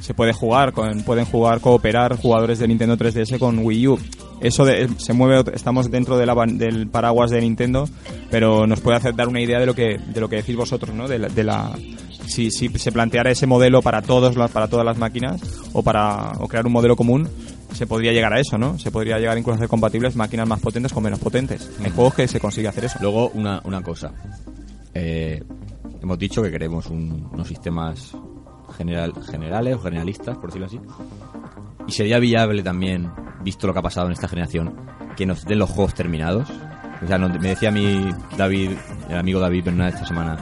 se puede jugar, con, pueden jugar, cooperar jugadores de Nintendo 3DS con Wii U. Eso de- se mueve, estamos dentro de la ban- del paraguas de Nintendo, pero nos puede hacer dar una idea de lo que, de lo que decís vosotros, ¿no? De la, de la- si, si se planteara ese modelo para todos las, para todas las máquinas o para o crear un modelo común, se podría llegar a eso, ¿no? Se podría llegar incluso a hacer compatibles máquinas más potentes con menos potentes. Hay juegos que se consigue hacer eso. Luego, una, una cosa. Eh, hemos dicho que queremos un- unos sistemas general, generales o generalistas, por decirlo así. Y sería viable también, visto lo que ha pasado en esta generación, que nos den los juegos terminados. O sea, me decía mí David, el amigo David Bernal esta semana,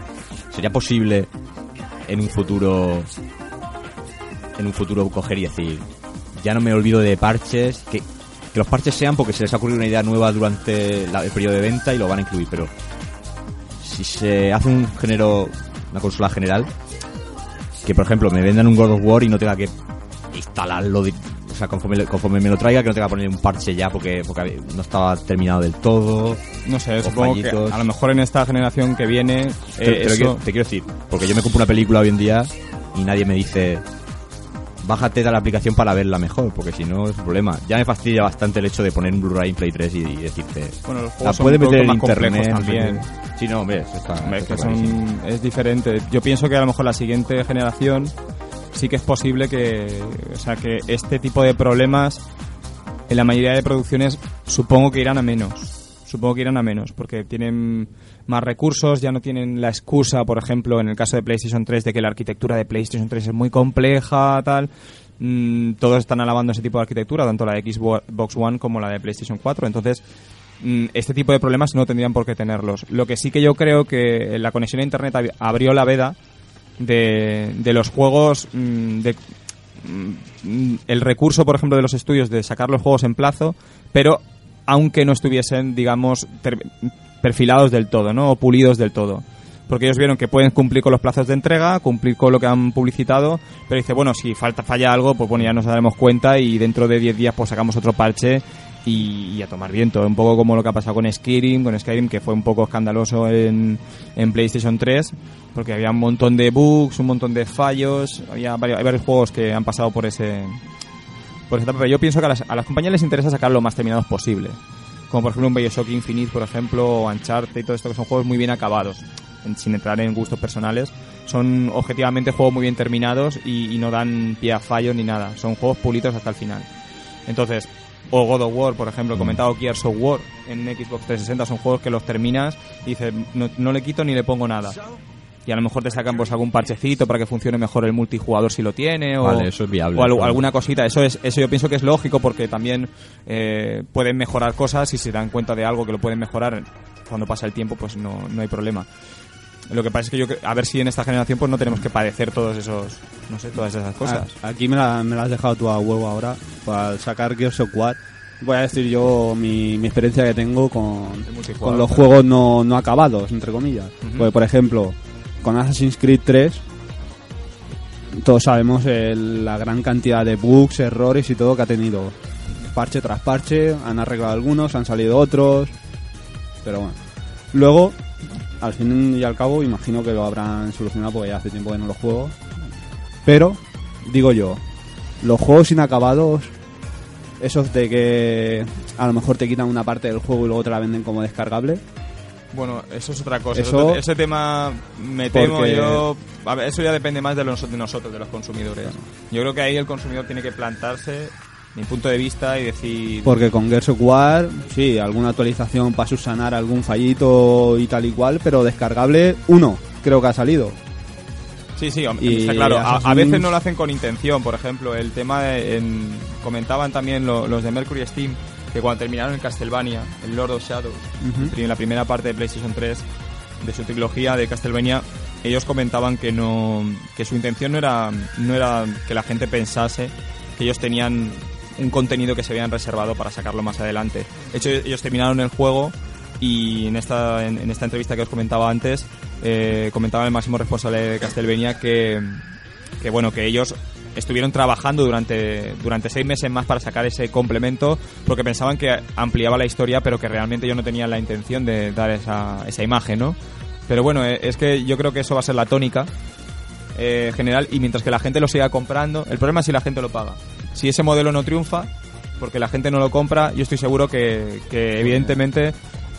¿sería posible en un futuro en un futuro coger y decir, ya no me olvido de parches, que, que los parches sean porque se les ha ocurrido una idea nueva durante la- el periodo de venta y lo van a incluir, pero si se hace un género, una consola general, que por ejemplo me vendan un God of War y no tenga que instalarlo, o sea, conforme, conforme me lo traiga, que no tenga que poner un parche ya porque, porque no estaba terminado del todo. No sé, supongo que fallitos. a lo mejor en esta generación que viene Te, eh, te lo eso- quiero, te quiero decir, porque yo me compro una película hoy en día y nadie me dice bájate de la aplicación para verla mejor, porque si no es un problema. Ya me fastidia bastante el hecho de poner un Blu-ray en Play 3 y, y decirte Bueno, los la juegos son puedes meter en internet también. Sí, no, hombre, eso está, Hombre, es que son, es diferente. Yo pienso que a lo mejor la siguiente generación sí que es posible que, o sea, que este tipo de problemas en la mayoría de producciones supongo que irán a menos. Supongo que irán a menos porque tienen más recursos, ya no tienen la excusa, por ejemplo, en el caso de PlayStation 3 de que la arquitectura de PlayStation 3 es muy compleja, tal. Mm, todos están alabando ese tipo de arquitectura, tanto la de Xbox One como la de PlayStation 4. Entonces, mm, este tipo de problemas no tendrían por qué tenerlos. Lo que sí que yo creo que la conexión a Internet ab- abrió la veda de, de los juegos, mm, de mm, el recurso, por ejemplo, de los estudios de sacar los juegos en plazo, pero aunque no estuviesen, digamos, perfilados del todo, ¿no? O pulidos del todo. Porque ellos vieron que pueden cumplir con los plazos de entrega, cumplir con lo que han publicitado, pero dice, bueno, si falta falla algo, pues bueno, ya nos daremos cuenta y dentro de 10 días pues sacamos otro parche y, y a tomar viento. Un poco como lo que ha pasado con Skyrim, con Skyrim que fue un poco escandaloso en, en PlayStation 3, porque había un montón de bugs, un montón de fallos, había varios, hay varios juegos que han pasado por ese por esa etapa, yo pienso que a las, a las compañías les interesa sacar lo más terminados posible. Como por ejemplo un Bioshock Infinite, por ejemplo, o Uncharted y todo esto, que son juegos muy bien acabados, sin entrar en gustos personales. Son objetivamente juegos muy bien terminados y, no dan pie a fallos ni nada. Son juegos pulitos hasta el final. Entonces, o God of War, por ejemplo, he comentado Gears of War en Xbox 360, son juegos que los terminas y dices, no le quito ni le pongo nada. Y a lo mejor te sacan pues algún parchecito para que funcione mejor el multijugador si lo tiene o, Vale, eso es viable. o al- alguna cosita. Eso es eso yo pienso que es lógico porque también eh, pueden mejorar cosas y si se dan cuenta de algo que lo pueden mejorar cuando pasa el tiempo pues no, no hay problema. Lo que pasa es que yo a ver si en esta generación pues no tenemos que padecer todos esos no sé todas esas cosas. Aquí me la, me la has dejado tú a huevo ahora para sacar Gears of War. Voy a decir yo mi, mi experiencia que tengo con, con los juegos no, no acabados, entre comillas. Porque, por ejemplo, con Assassin's Creed 3, todos sabemos la gran cantidad de bugs, errores y todo que ha tenido. Parche tras parche, han arreglado algunos, han salido otros. Pero bueno. Luego, al fin y al cabo, imagino que lo habrán solucionado porque ya hace tiempo que no los juego. Pero, digo yo, los juegos inacabados, esos de que a lo mejor te quitan una parte del juego y luego te la venden como descargable, Bueno, eso es otra cosa. Eso- Ese tema me temo Porque- yo. A ver, eso ya depende más de, los, de nosotros, de los consumidores. Yo creo que ahí el consumidor tiene que plantarse mi punto de vista y decir. Porque con Gears of War, sí, alguna actualización para subsanar algún fallito y tal y cual, pero descargable, uno. creo que ha salido. Sí, sí, Y está claro. A, veces no lo hacen con intención, por ejemplo, el tema de- en- comentaban también lo- los de Mercury Steam que cuando terminaron en Castlevania, el Lord of Shadows, Ujú. en la primera parte de PlayStation 3 de su trilogía de Castlevania, ellos comentaban que no que su intención no era no era que la gente pensase que ellos tenían un contenido que se habían reservado para sacarlo más adelante. De hecho, ellos terminaron el juego y en esta, en, en esta entrevista que os comentaba antes, eh, comentaba el máximo responsable de Castlevania que, que bueno, que ellos estuvieron trabajando durante, durante seis meses más para sacar ese complemento porque pensaban que ampliaba la historia pero que realmente ellos no tenían la intención de dar esa, esa imagen, ¿no? Pero bueno, eh, es que yo creo que eso va a ser la tónica eh, general y mientras que la gente lo siga comprando, el problema es si la gente lo paga. Si ese modelo no triunfa, porque la gente no lo compra, yo estoy seguro que, que evidentemente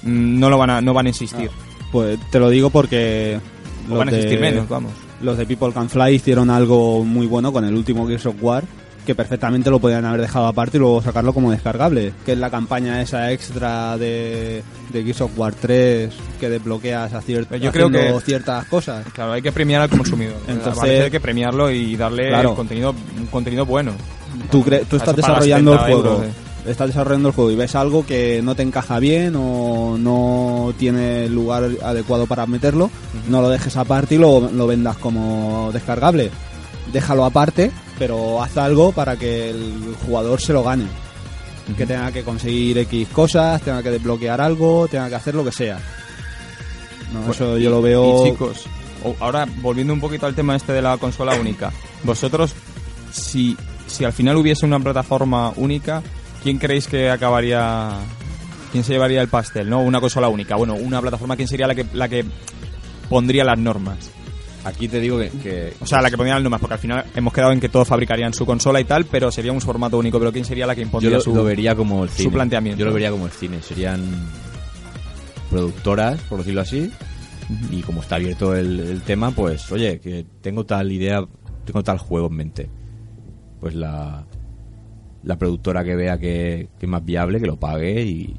mm, no lo van a, no van a insistir. Pues te lo digo porque van a de- insistir menos, vamos. Los de People Can Fly hicieron algo muy bueno con el último Gears of War que perfectamente lo podían haber dejado aparte y luego sacarlo como descargable que es la campaña esa extra de, de Gears of War 3 que desbloqueas a cier- Yo creo que- ciertas cosas Claro, hay que premiar al consumidor. Entonces- hay que premiarlo y darle Claro. contenido, un contenido bueno. tú, cre- tú estás desarrollando el 70 juego euros, eh. Estás desarrollando el juego y ves algo que no te encaja bien o no tiene el lugar adecuado para meterlo no lo dejes aparte y lo, lo vendas como descargable. Déjalo aparte pero haz algo para que el jugador se lo gane. Que tenga que conseguir X cosas tenga que desbloquear algo tenga que hacer lo que sea. No, Bueno, eso y- yo lo veo Y chicos, ahora volviendo un poquito al tema este de la consola única, vosotros, si, si al final hubiese una plataforma única, ¿quién creéis que acabaría, quién se llevaría el pastel? ¿No? Una consola única. Bueno, una plataforma, ¿quién sería la que, la que pondría las normas? Aquí te digo que, que- O sea, la que pondría las normas, porque al final hemos quedado en que todos fabricarían su consola y tal, pero sería un formato único. Pero ¿quién sería la que yo impondría lo, su, lo vería como el su planteamiento? Yo lo vería como el cine. Serían productoras, por decirlo así. Y como está abierto el, el tema, pues, oye, que tengo tal idea, tengo tal juego en mente. Pues la, la productora que vea que, que es más viable, que lo pague y...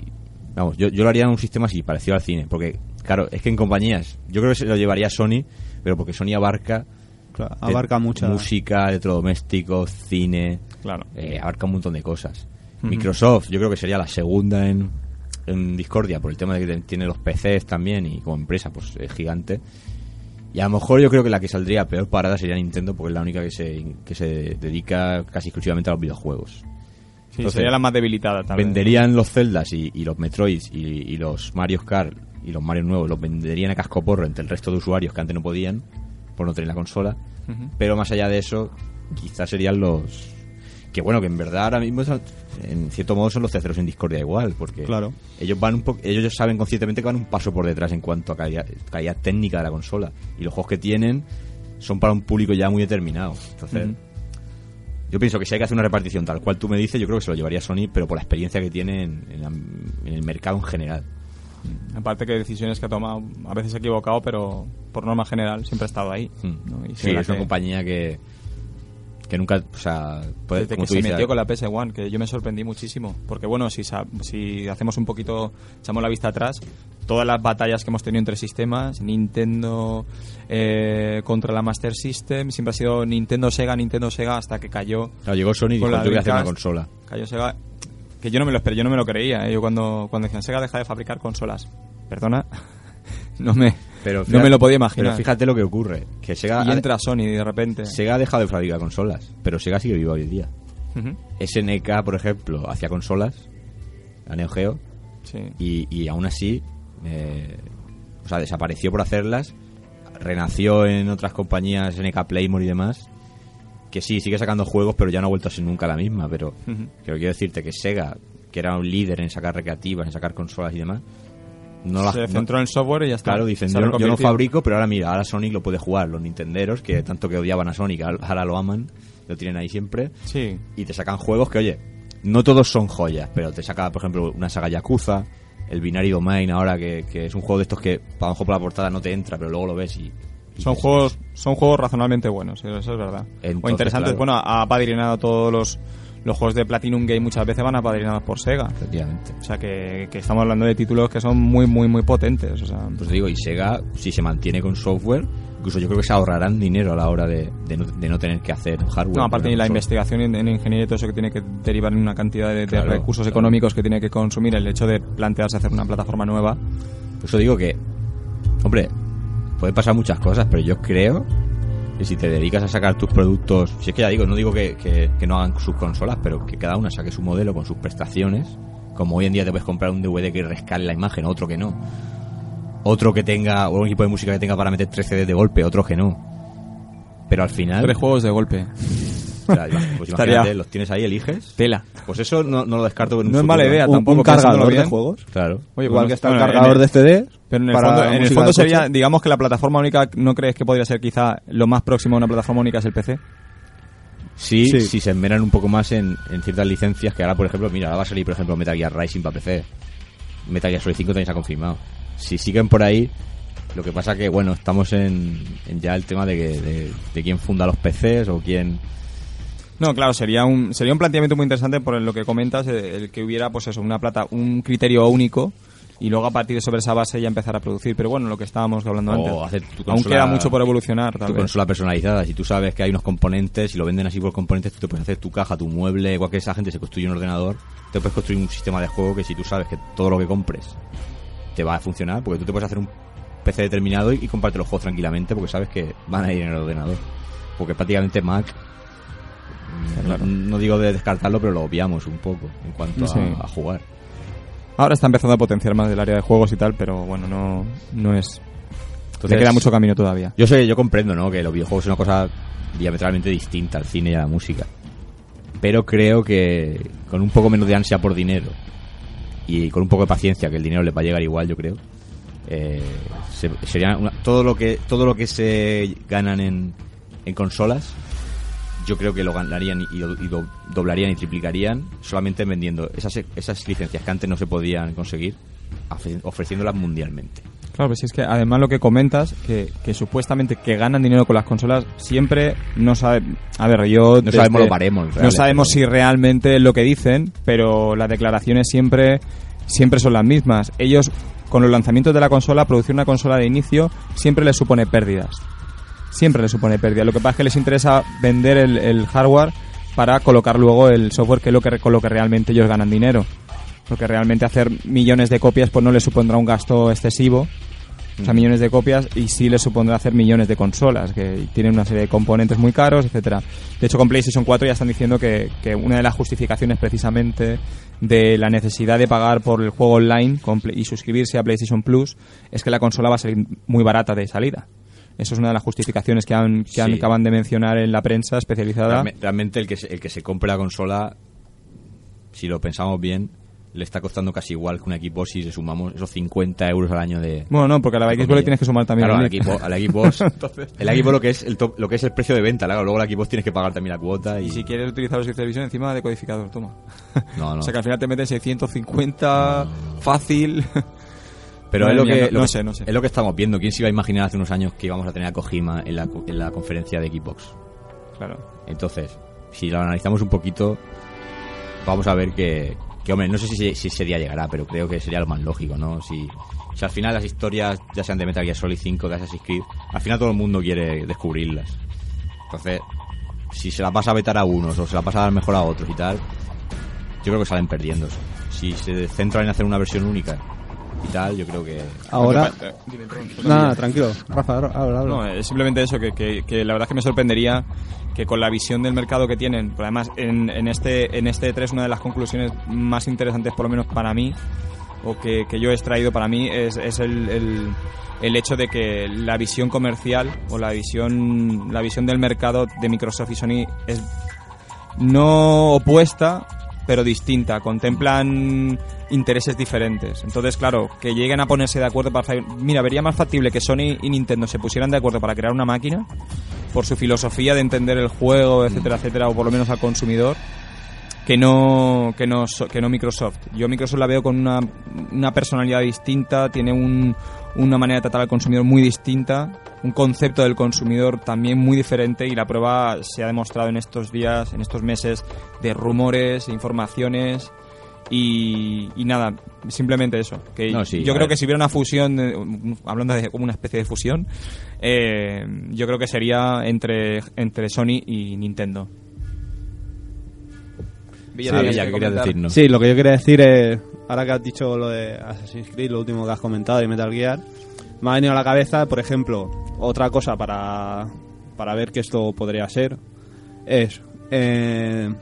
Vamos, yo, yo lo haría en un sistema así, parecido al cine. Porque, claro, es que en compañías, yo creo que se lo llevaría Sony, pero porque Sony abarca... claro, de abarca mucha Música, electrodomésticos, cine... Claro. eh, abarca un montón de cosas. Microsoft, yo creo que sería la segunda en, en Discordia por el tema de que tiene los PCs también y como empresa, pues es gigante. Y a lo mejor yo creo que la que saldría peor parada sería Nintendo porque es la única que se, que se dedica casi exclusivamente a los videojuegos. Sí, Entonces, sería la más debilitada también. Venderían los Zeldas y, y los Metroids y, y los Mario Kart y los Mario nuevos, los venderían a casco porro entre el resto de usuarios que antes no podían por no tener la consola. Pero más allá de eso, quizás serían los... Que bueno, que en verdad ahora mismo, son- en cierto modo, son los terceros en Discordia igual, porque Claro. ellos van un po- ellos saben conscientemente que van un paso por detrás en cuanto a calidad, calidad técnica de la consola. Y los juegos que tienen son para un público ya muy determinado. Entonces, yo pienso que si hay que hacer una repartición tal cual tú me dices, yo creo que se lo llevaría Sony, pero por la experiencia que tiene en, en la- en el mercado en general. Aparte que decisiones que ha tomado, a veces se ha equivocado, pero por norma general siempre ha estado ahí. Mm. ¿no? Y Sí, será es una compañía que que nunca, o sea, puede, Desde como que tú se dices, metió con la PS1, que yo me sorprendí muchísimo. Porque bueno, si, si hacemos un poquito, echamos la vista atrás, todas las batallas que hemos tenido entre sistemas, Nintendo eh, contra la Master System, siempre ha sido Nintendo Sega, Nintendo Sega, hasta que cayó, Claro, llegó Sony y dijo, la a hacer una consola. cayó Sega. Que yo no me lo esperé, yo no me lo creía. ¿eh? Yo cuando, cuando decían Sega deja de fabricar consolas, perdona, no me, Pero no fíjate- me lo podía imaginar. Pero fíjate lo que ocurre, que Sega, y entra Sony de repente. Sega ha dejado de fabricar consolas, pero Sega sigue vivo hoy en día. Ujú. SNK, por ejemplo, hacía consolas, a Neo Geo, Sí. y, y aún así, eh, o sea, desapareció por hacerlas, renació en otras compañías, SNK Playmore y demás, que sí, sigue sacando juegos, pero ya no ha vuelto a ser nunca la misma, pero Ujú. quiero quiero decirte que Sega, que era un líder en sacar recreativas, en sacar consolas y demás, no la se centró en el software y ya está. Claro, dicen, yo, no- yo no fabrico, pero ahora mira, ahora Sonic lo puede jugar. Los nintenderos, que tanto que odiaban a Sonic, ahora lo aman, lo tienen ahí siempre. Sí. Y te sacan juegos que, oye, no todos son joyas, pero te saca, por ejemplo, una saga Yakuza, el Binary Domain ahora, que, que es un juego de estos que a lo mejor por la portada no te entra, pero luego lo ves y... y Son juegos, son juegos razonablemente buenos, eso es verdad. Entonces, o interesantes, claro. bueno, ha padrinado todos los, los juegos de Platinum Game muchas veces van apadrinados por Sega. Efectivamente. O sea que, que estamos hablando de títulos que son muy, muy, muy potentes. O sea, Pues te digo, y Sega, si se mantiene con software, incluso yo creo que se ahorrarán dinero a la hora de, de no, de no tener que hacer hardware. no, aparte de la investigación en, en ingeniería y todo eso que tiene que derivar en una cantidad de, de Claro, recursos claro. económicos que tiene que consumir el hecho de plantearse hacer una plataforma nueva. Por eso digo que, hombre, pueden pasar muchas cosas, pero yo creo que si te dedicas a sacar tus productos, si es que ya digo, no digo que, que- que no hagan sus consolas, pero que cada una saque su modelo con sus prestaciones, como hoy en día te puedes comprar un DVD que rescale la imagen, otro que no. Otro que tenga, o un equipo de música que tenga para meter 3 CDs de golpe, otro que no. Pero al final, Tres juegos de golpe. Pues imagínate, los tienes ahí, eliges. Tela. Pues eso no, no lo descarto en un No es mala idea un, tampoco, un cargador de juegos. Claro. Oye, Igual bueno, que está el bueno, en cargador el- de CD. Pero en el fondo, en el fondo sería, coche. digamos que la plataforma única, ¿no crees que podría ser quizá lo más próximo a una plataforma única es el PC? Sí, Sí. si se enmeran un poco más en, en ciertas licencias que ahora, por ejemplo, mira, ahora va a salir, por ejemplo, Metal Gear Rising para PC. Metal Gear Solid 5 también se ha confirmado. Si siguen por ahí, lo que pasa que, bueno, estamos en, en ya el tema de, que, de, de quién funda los PCs o quién... No, claro, sería un sería un planteamiento muy interesante por lo que comentas, eh, el que hubiera pues eso, una plata, un criterio único y luego a partir de sobre esa base ya empezar a producir. Pero bueno, lo que estábamos hablando O antes. Aún consola- queda mucho por evolucionar, tal tu vez. consola personalizada. Si tú sabes que hay unos componentes y lo venden así por componentes, tú te puedes hacer tu caja, tu mueble, igual que esa gente se construye un ordenador, te puedes construir un sistema de juego que si tú sabes que todo lo que compres te va a funcionar, porque tú te puedes hacer un PC determinado y, y comprarte los juegos tranquilamente porque sabes que van a ir en el ordenador. Porque prácticamente Mac, claro. no, digo de descartarlo, pero lo obviamos un poco en cuanto a- Sí. a, jugar. Ahora está empezando a potenciar más del área de juegos y tal, pero bueno, no, no es... Entonces, queda mucho camino todavía. Yo sé, yo comprendo, ¿no? Que los videojuegos son una cosa diametralmente distinta al cine y a la música. Pero creo que con un poco menos de ansia por dinero y con un poco de paciencia, que el dinero les va a llegar igual, yo creo. eh, se- sería una- todo lo que todo lo que se ganan en, en consolas, yo creo que lo ganarían y, y do- doblarían y triplicarían solamente vendiendo esas esas licencias que antes no se podían conseguir, ofre- ofreciéndolas mundialmente. Claro, pues es que además lo que comentas, que, que supuestamente que ganan dinero con las consolas, siempre no sabe... A ver, yo... No desde- sabemos los baremos No reales, sabemos si realmente es lo que dicen, pero las declaraciones siempre, siempre son las mismas. Ellos, con los lanzamientos de la consola, producir una consola de inicio siempre les supone pérdidas. Siempre les supone pérdidas. Lo que pasa es que les interesa vender el, el hardware para colocar luego el software, que es lo que, con lo que realmente ellos ganan dinero. Porque realmente hacer millones de copias pues no les supondrá un gasto excesivo. O sea, millones de copias y sí les supondrá hacer millones de consolas, que tienen una serie de componentes muy caros, etcétera. De hecho, con PlayStation 4 ya están diciendo que, que una de las justificaciones precisamente de la necesidad de pagar por el juego online y suscribirse a PlayStation Plus es que la consola va a salir muy barata de salida. Eso es una de las justificaciones que, han, que han- Sí. acaban de mencionar en la prensa especializada. Realme- Realmente el que, se, el que se compre la consola, si lo pensamos bien, le está costando casi igual que un equipo si le sumamos esos 50 euros al año de... Bueno, no, porque a la Xbox le tienes que sumar también Claro, el al equipo, al Xbox, el Xbox lo que es el top- lo que es el precio de venta, claro, luego la Xbox tienes que pagar también la cuota y, Y si quieres utilizar los televisión encima de codificador, toma. no, no. O sea que al final te meten 650 fácil. Pero Madre es lo mía, que no- lo no que- sé, no sé. es lo que estamos viendo. ¿Quién se iba a imaginar hace unos años que íbamos a tener a Kojima en la, en la conferencia de Xbox? Claro. Entonces, si lo analizamos un poquito, vamos a ver que, que hombre, no sé si, si ese día llegará, pero creo que sería lo más lógico, ¿no? Si, si al final las historias, ya sean de Metal Gear Solid 5, de Assassin's Creed, al final todo el mundo quiere descubrirlas. Entonces, si se las vas a vetar a unos o se las vas a dar mejor a otros y tal, yo creo que salen perdiendo. Si se centran en hacer una versión única y tal, yo creo que... Ahora. Nada, tranquilo. Rafa, habla, habla. No, es simplemente eso, que, que- que la verdad es que me sorprendería que con la visión del mercado que tienen, pero además en, en este en este E3 una de las conclusiones más interesantes, por lo menos para mí, o que, que yo he extraído para mí, es, es el, el, el hecho de que la visión comercial o la visión, la visión del mercado de Microsoft y Sony es no opuesta, pero distinta. Contemplan intereses diferentes. Entonces, claro, que lleguen a ponerse de acuerdo para. Mira, vería más factible que Sony y Nintendo se pusieran de acuerdo para crear una máquina por su filosofía de entender el juego, etcétera, etcétera, o por lo menos al consumidor, que no, que no, que no Microsoft. Yo Microsoft la veo con una, una personalidad distinta, tiene un, una manera de tratar al consumidor muy distinta, un concepto del consumidor también muy diferente y la prueba se ha demostrado en estos días, en estos meses de rumores, informaciones y, y nada, simplemente eso. Que No, sí, yo creo ver. que si hubiera una fusión, hablando de como una especie de fusión, eh, yo creo que sería entre, entre Sony y Nintendo. Villa, Sí, Villa, hay ¿qué que querías comentar. decirnos? Sí, lo que yo quería decir es, ahora que has dicho lo de Assassin's Creed, lo último que has comentado de Metal Gear, me ha venido a la cabeza, por ejemplo, otra cosa para, para ver que esto podría ser, es eh,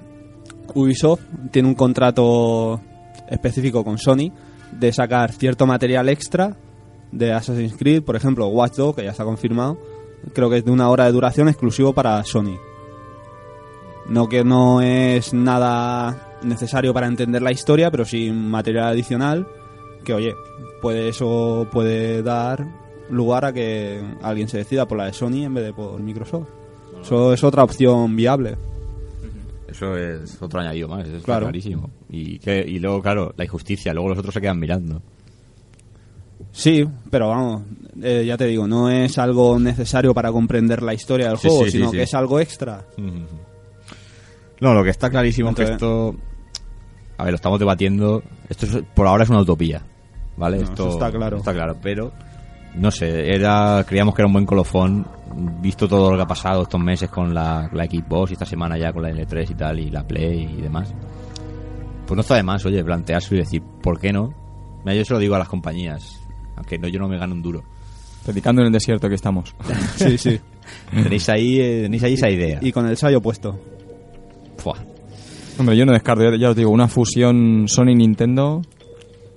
Ubisoft tiene un contrato específico con Sony de sacar cierto material extra de Assassin's Creed, por ejemplo, Watch Dogs, que ya está confirmado, creo que es de una hora de duración exclusivo para Sony. No que no es nada necesario para entender la historia, pero sí material adicional que, oye, puede eso puede dar lugar a que alguien se decida por la de Sony en vez de por Microsoft. Eso es otra opción viable. Eso es otro añadido más, eso Claro. clarísimo. Y, que, y luego, claro, la injusticia, luego los otros se quedan mirando. Sí, pero vamos, eh, ya te digo, no es algo necesario para comprender la historia del Sí, juego, sí, sino sí. que es algo extra. No, lo que está clarísimo es que esto. A ver, lo estamos debatiendo. Esto es- por ahora es una utopía. ¿Vale? No, esto eso está claro. Está claro, pero. No sé, era, creíamos que era un buen colofón. Visto todo lo que ha pasado estos meses con la, la Xbox y esta semana ya con la L3 y tal, y la Play y demás. Pues no está de más, oye, plantearse y decir, ¿por qué no? Mira, yo se lo digo a las compañías. Aunque no, yo no me gano un duro. Predicando en el desierto que estamos. Sí, sí. Tenéis ahí, eh, tenéis ahí esa idea. Y con el sallo puesto. Fua. Hombre, yo no descarto, ya, ya os digo, una fusión Sony-Nintendo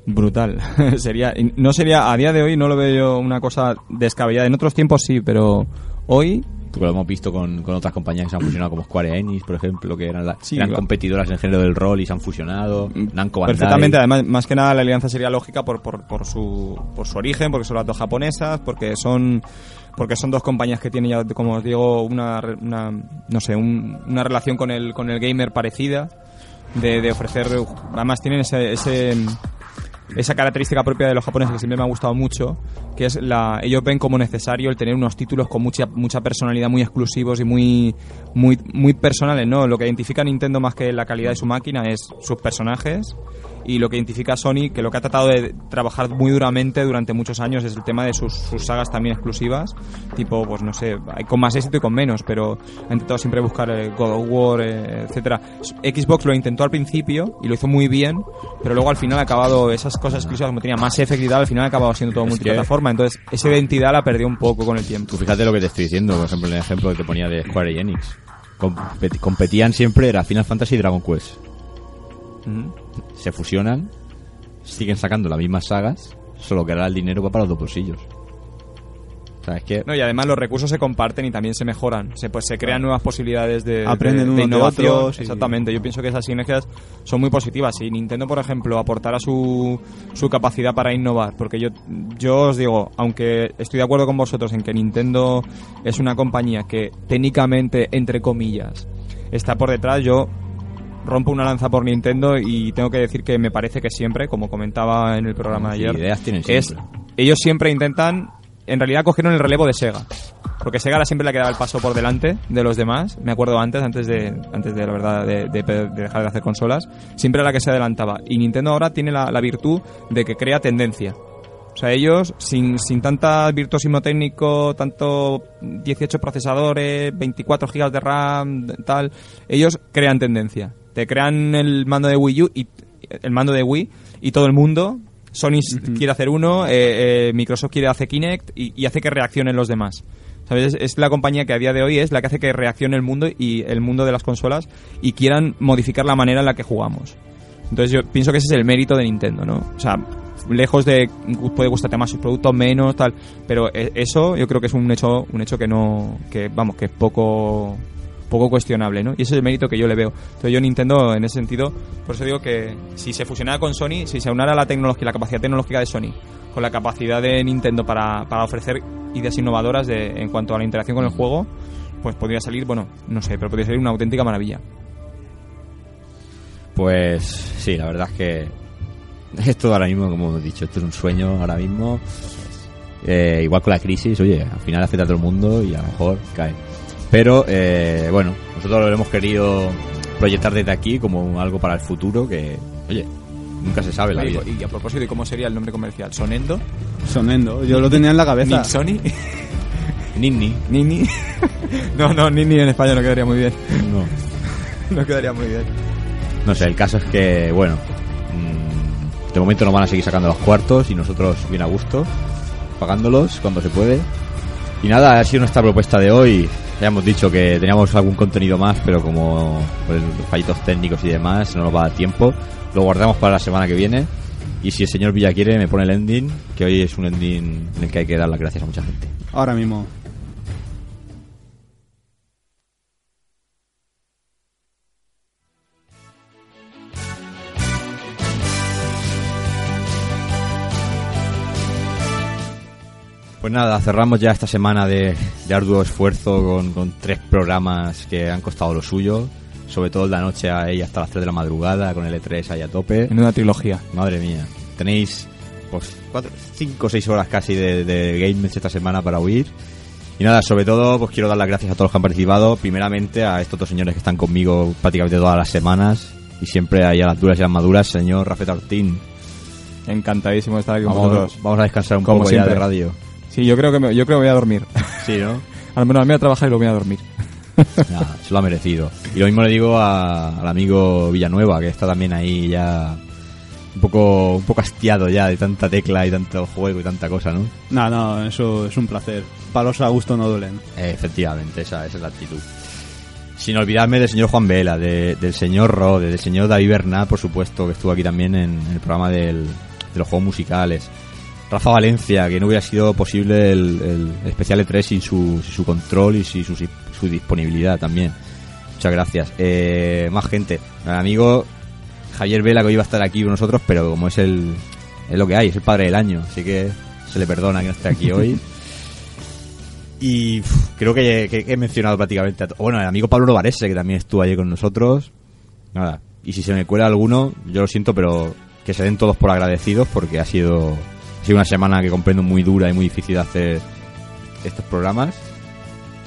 brutal. sería No sería, a día de hoy no lo veo yo una cosa descabellada. En otros tiempos sí, pero hoy Porque lo hemos visto con, con otras compañías que se han fusionado, como Square Enix, por ejemplo, que eran, la- Sí, eran va. competidoras en el género del rol y se han fusionado. Namco Bandai. Perfectamente, además, más que nada la alianza sería lógica por, por, por, su, por su origen, porque son las dos japonesas, porque son porque son dos compañías que tienen ya, como os digo, una, una no sé, un- una relación con el, con el gamer parecida, de, de ofrecer, además tienen ese, ese esa característica propia de los japoneses que siempre me ha gustado mucho, que es la ellos ven como necesario el tener unos títulos con mucha mucha personalidad, muy exclusivos y muy muy muy personales, ¿no? Lo que identifica Nintendo más que la calidad de su máquina es sus personajes y lo que identifica a Sony, que lo que ha tratado de trabajar muy duramente durante muchos años es el tema de sus, sus sagas también exclusivas, tipo, pues no sé, con más éxito y con menos, pero ha intentado siempre buscar eh, God of War, eh, etcétera. Xbox lo intentó al principio y lo hizo muy bien, pero luego al final ha acabado esas cosas exclusivas como tenía más tal, al final ha acabado siendo todo multiplataforma, entonces esa identidad la perdió un poco con el tiempo. Tú fíjate lo que te estoy diciendo, por ejemplo, en el ejemplo que te ponía de Square Enix. Compet- competían siempre, era Final Fantasy y Dragon Quest. Ujú. Se fusionan, siguen sacando las mismas sagas, solo que ahora el dinero va para los dos bolsillos. O sea, es que... No, y además los recursos se comparten y también se mejoran. Se, pues se crean nuevas posibilidades de, Aprenden de- de unos de innovación. y- Exactamente. Yo pienso que esas sinergias son muy positivas. Si Nintendo, por ejemplo, aportara su, su capacidad para innovar, porque yo, yo os digo, aunque estoy de acuerdo con vosotros en que Nintendo es una compañía que técnicamente, entre comillas, está por detrás, yo rompo una lanza por Nintendo y tengo que decir que me parece que siempre, como comentaba en el programa de ayer, ideas tienen es ellos siempre intentan, en realidad cogieron el relevo de Sega. Porque Sega era siempre la que daba el paso por delante de los demás. Me acuerdo antes, antes de, antes de la verdad, de, de- de dejar de hacer consolas. Siempre era la que se adelantaba. Y Nintendo ahora tiene la, la virtud de que crea tendencia. O sea, ellos, sin, sin tanta virtuosismo técnico, tanto 18 procesadores, 24 gigas de RAM, tal, ellos crean tendencia. Te crean el mando de Wii U y el mando de Wii y todo el mundo, Sony quiere hacer uno, eh, eh, Microsoft quiere hacer Kinect y, y hace que reaccionen los demás. ¿Sabes? Es, es la compañía que a día de hoy es la que hace que reaccione el mundo y el mundo de las consolas y quieran modificar la manera en la que jugamos. Entonces yo pienso que ese es el mérito de Nintendo, ¿no? O sea, lejos de puede gustarte más sus productos menos tal, pero e- eso yo creo que es un hecho un hecho que no que vamos, que es poco poco cuestionable, ¿no? Y ese es el mérito que yo le veo. Entonces yo Nintendo en ese sentido, por eso digo que si se fusionara con Sony, si se aunara la tecnología, la capacidad tecnológica de Sony con la capacidad de Nintendo para, para ofrecer ideas innovadoras de, en cuanto a la interacción con el juego, pues podría salir, bueno, no sé, pero podría salir una auténtica maravilla. Pues sí, la verdad es que esto ahora mismo, como hemos dicho, esto es un sueño ahora mismo. Eh, igual con la crisis, oye, al final afecta a todo el mundo y a lo mejor cae. Pero eh, bueno, nosotros lo hemos querido proyectar desde aquí como algo para el futuro que, oye, nunca se sabe la vida. Y, a propósito, ¿y cómo sería el nombre comercial? ¿Sonendo? Sonendo. Yo lo tenía en la cabeza. ¿Nixoni? Nini. ¿Nini? no, no, Nini en España no quedaría muy bien. No. No quedaría muy bien. No sé, el caso es que, bueno, mm, de momento nos van a seguir sacando los cuartos y nosotros bien a gusto, pagándolos cuando se puede. Y nada, ha sido nuestra propuesta de hoy. Ya hemos dicho que teníamos algún contenido más, pero como pues, fallitos técnicos y demás, no nos va a dar tiempo. Lo guardamos para la semana que viene. Y si el señor Villa quiere, me pone el ending, que hoy es un ending en el que hay que dar las gracias a mucha gente. Ahora mismo. Pues nada, cerramos ya esta semana de, de arduo esfuerzo con, con tres programas que han costado lo suyo. Sobre todo de la noche a ella hasta las 3 de la madrugada, con el E3 ahí a tope. En una trilogía. Madre mía. Tenéis pues 5 o 6 horas casi de, de games esta semana para huir. Y nada, sobre todo pues quiero dar las gracias a todos los que han participado. Primeramente a estos dos señores que están conmigo prácticamente todas las semanas. Y siempre ahí a las duras y a las maduras, señor Rafael Ortín. Encantadísimo de estar aquí con Vamos, vosotros. vamos a descansar un Como poco ya de radio. Sí, yo creo que me, yo creo que voy a dormir. Sí, ¿no? Al menos me voy a trabajar y lo voy a dormir. Nada, se lo ha merecido. Y lo mismo le digo a- al amigo Villanueva, que está también ahí ya un poco, un poco hastiado ya de tanta tecla y tanto juego y tanta cosa, ¿no? No, no, eso es un placer. Palos a gusto no duelen. Eh, efectivamente, esa, esa es la actitud. Sin olvidarme del señor Juan Vela, de- del señor Rode, del señor David Bernat, por supuesto, que estuvo aquí también en, en el programa del- de los juegos musicales. Rafa Valencia, que no hubiera sido posible el, el especial E3 sin su, sin su control y sin su, su disponibilidad también. Muchas gracias. Eh, más gente. El amigo Javier Vela, que hoy iba a estar aquí con nosotros, pero como es el es lo que hay, es el padre del año, así que se le perdona que no esté aquí hoy. Y creo que, que he mencionado prácticamente a Bueno, el amigo Pablo Novarese, que también estuvo allí con nosotros. Nada. Y si se me cuela alguno, yo lo siento, pero que se den todos por agradecidos porque ha sido, ha sido una semana que comprendo muy dura y muy difícil de hacer estos programas.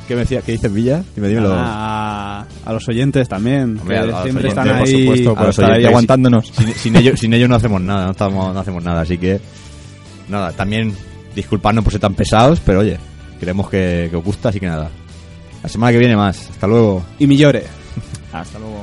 ¿Qué me decías? ¿Qué dices, Villa? Dime, dímelo. A, a los oyentes también. Hombre, que a los siempre oyentes, están por ahí. supuesto, por los estar ahí oyentes, aguantándonos. Sin, sin ellos, sin ellos no hacemos nada, no, estamos, no hacemos nada, así que nada, también disculparnos por ser tan pesados, pero oye, queremos que, que os gusta, así que nada. La semana que viene más, hasta luego. Y mi llore. Hasta luego.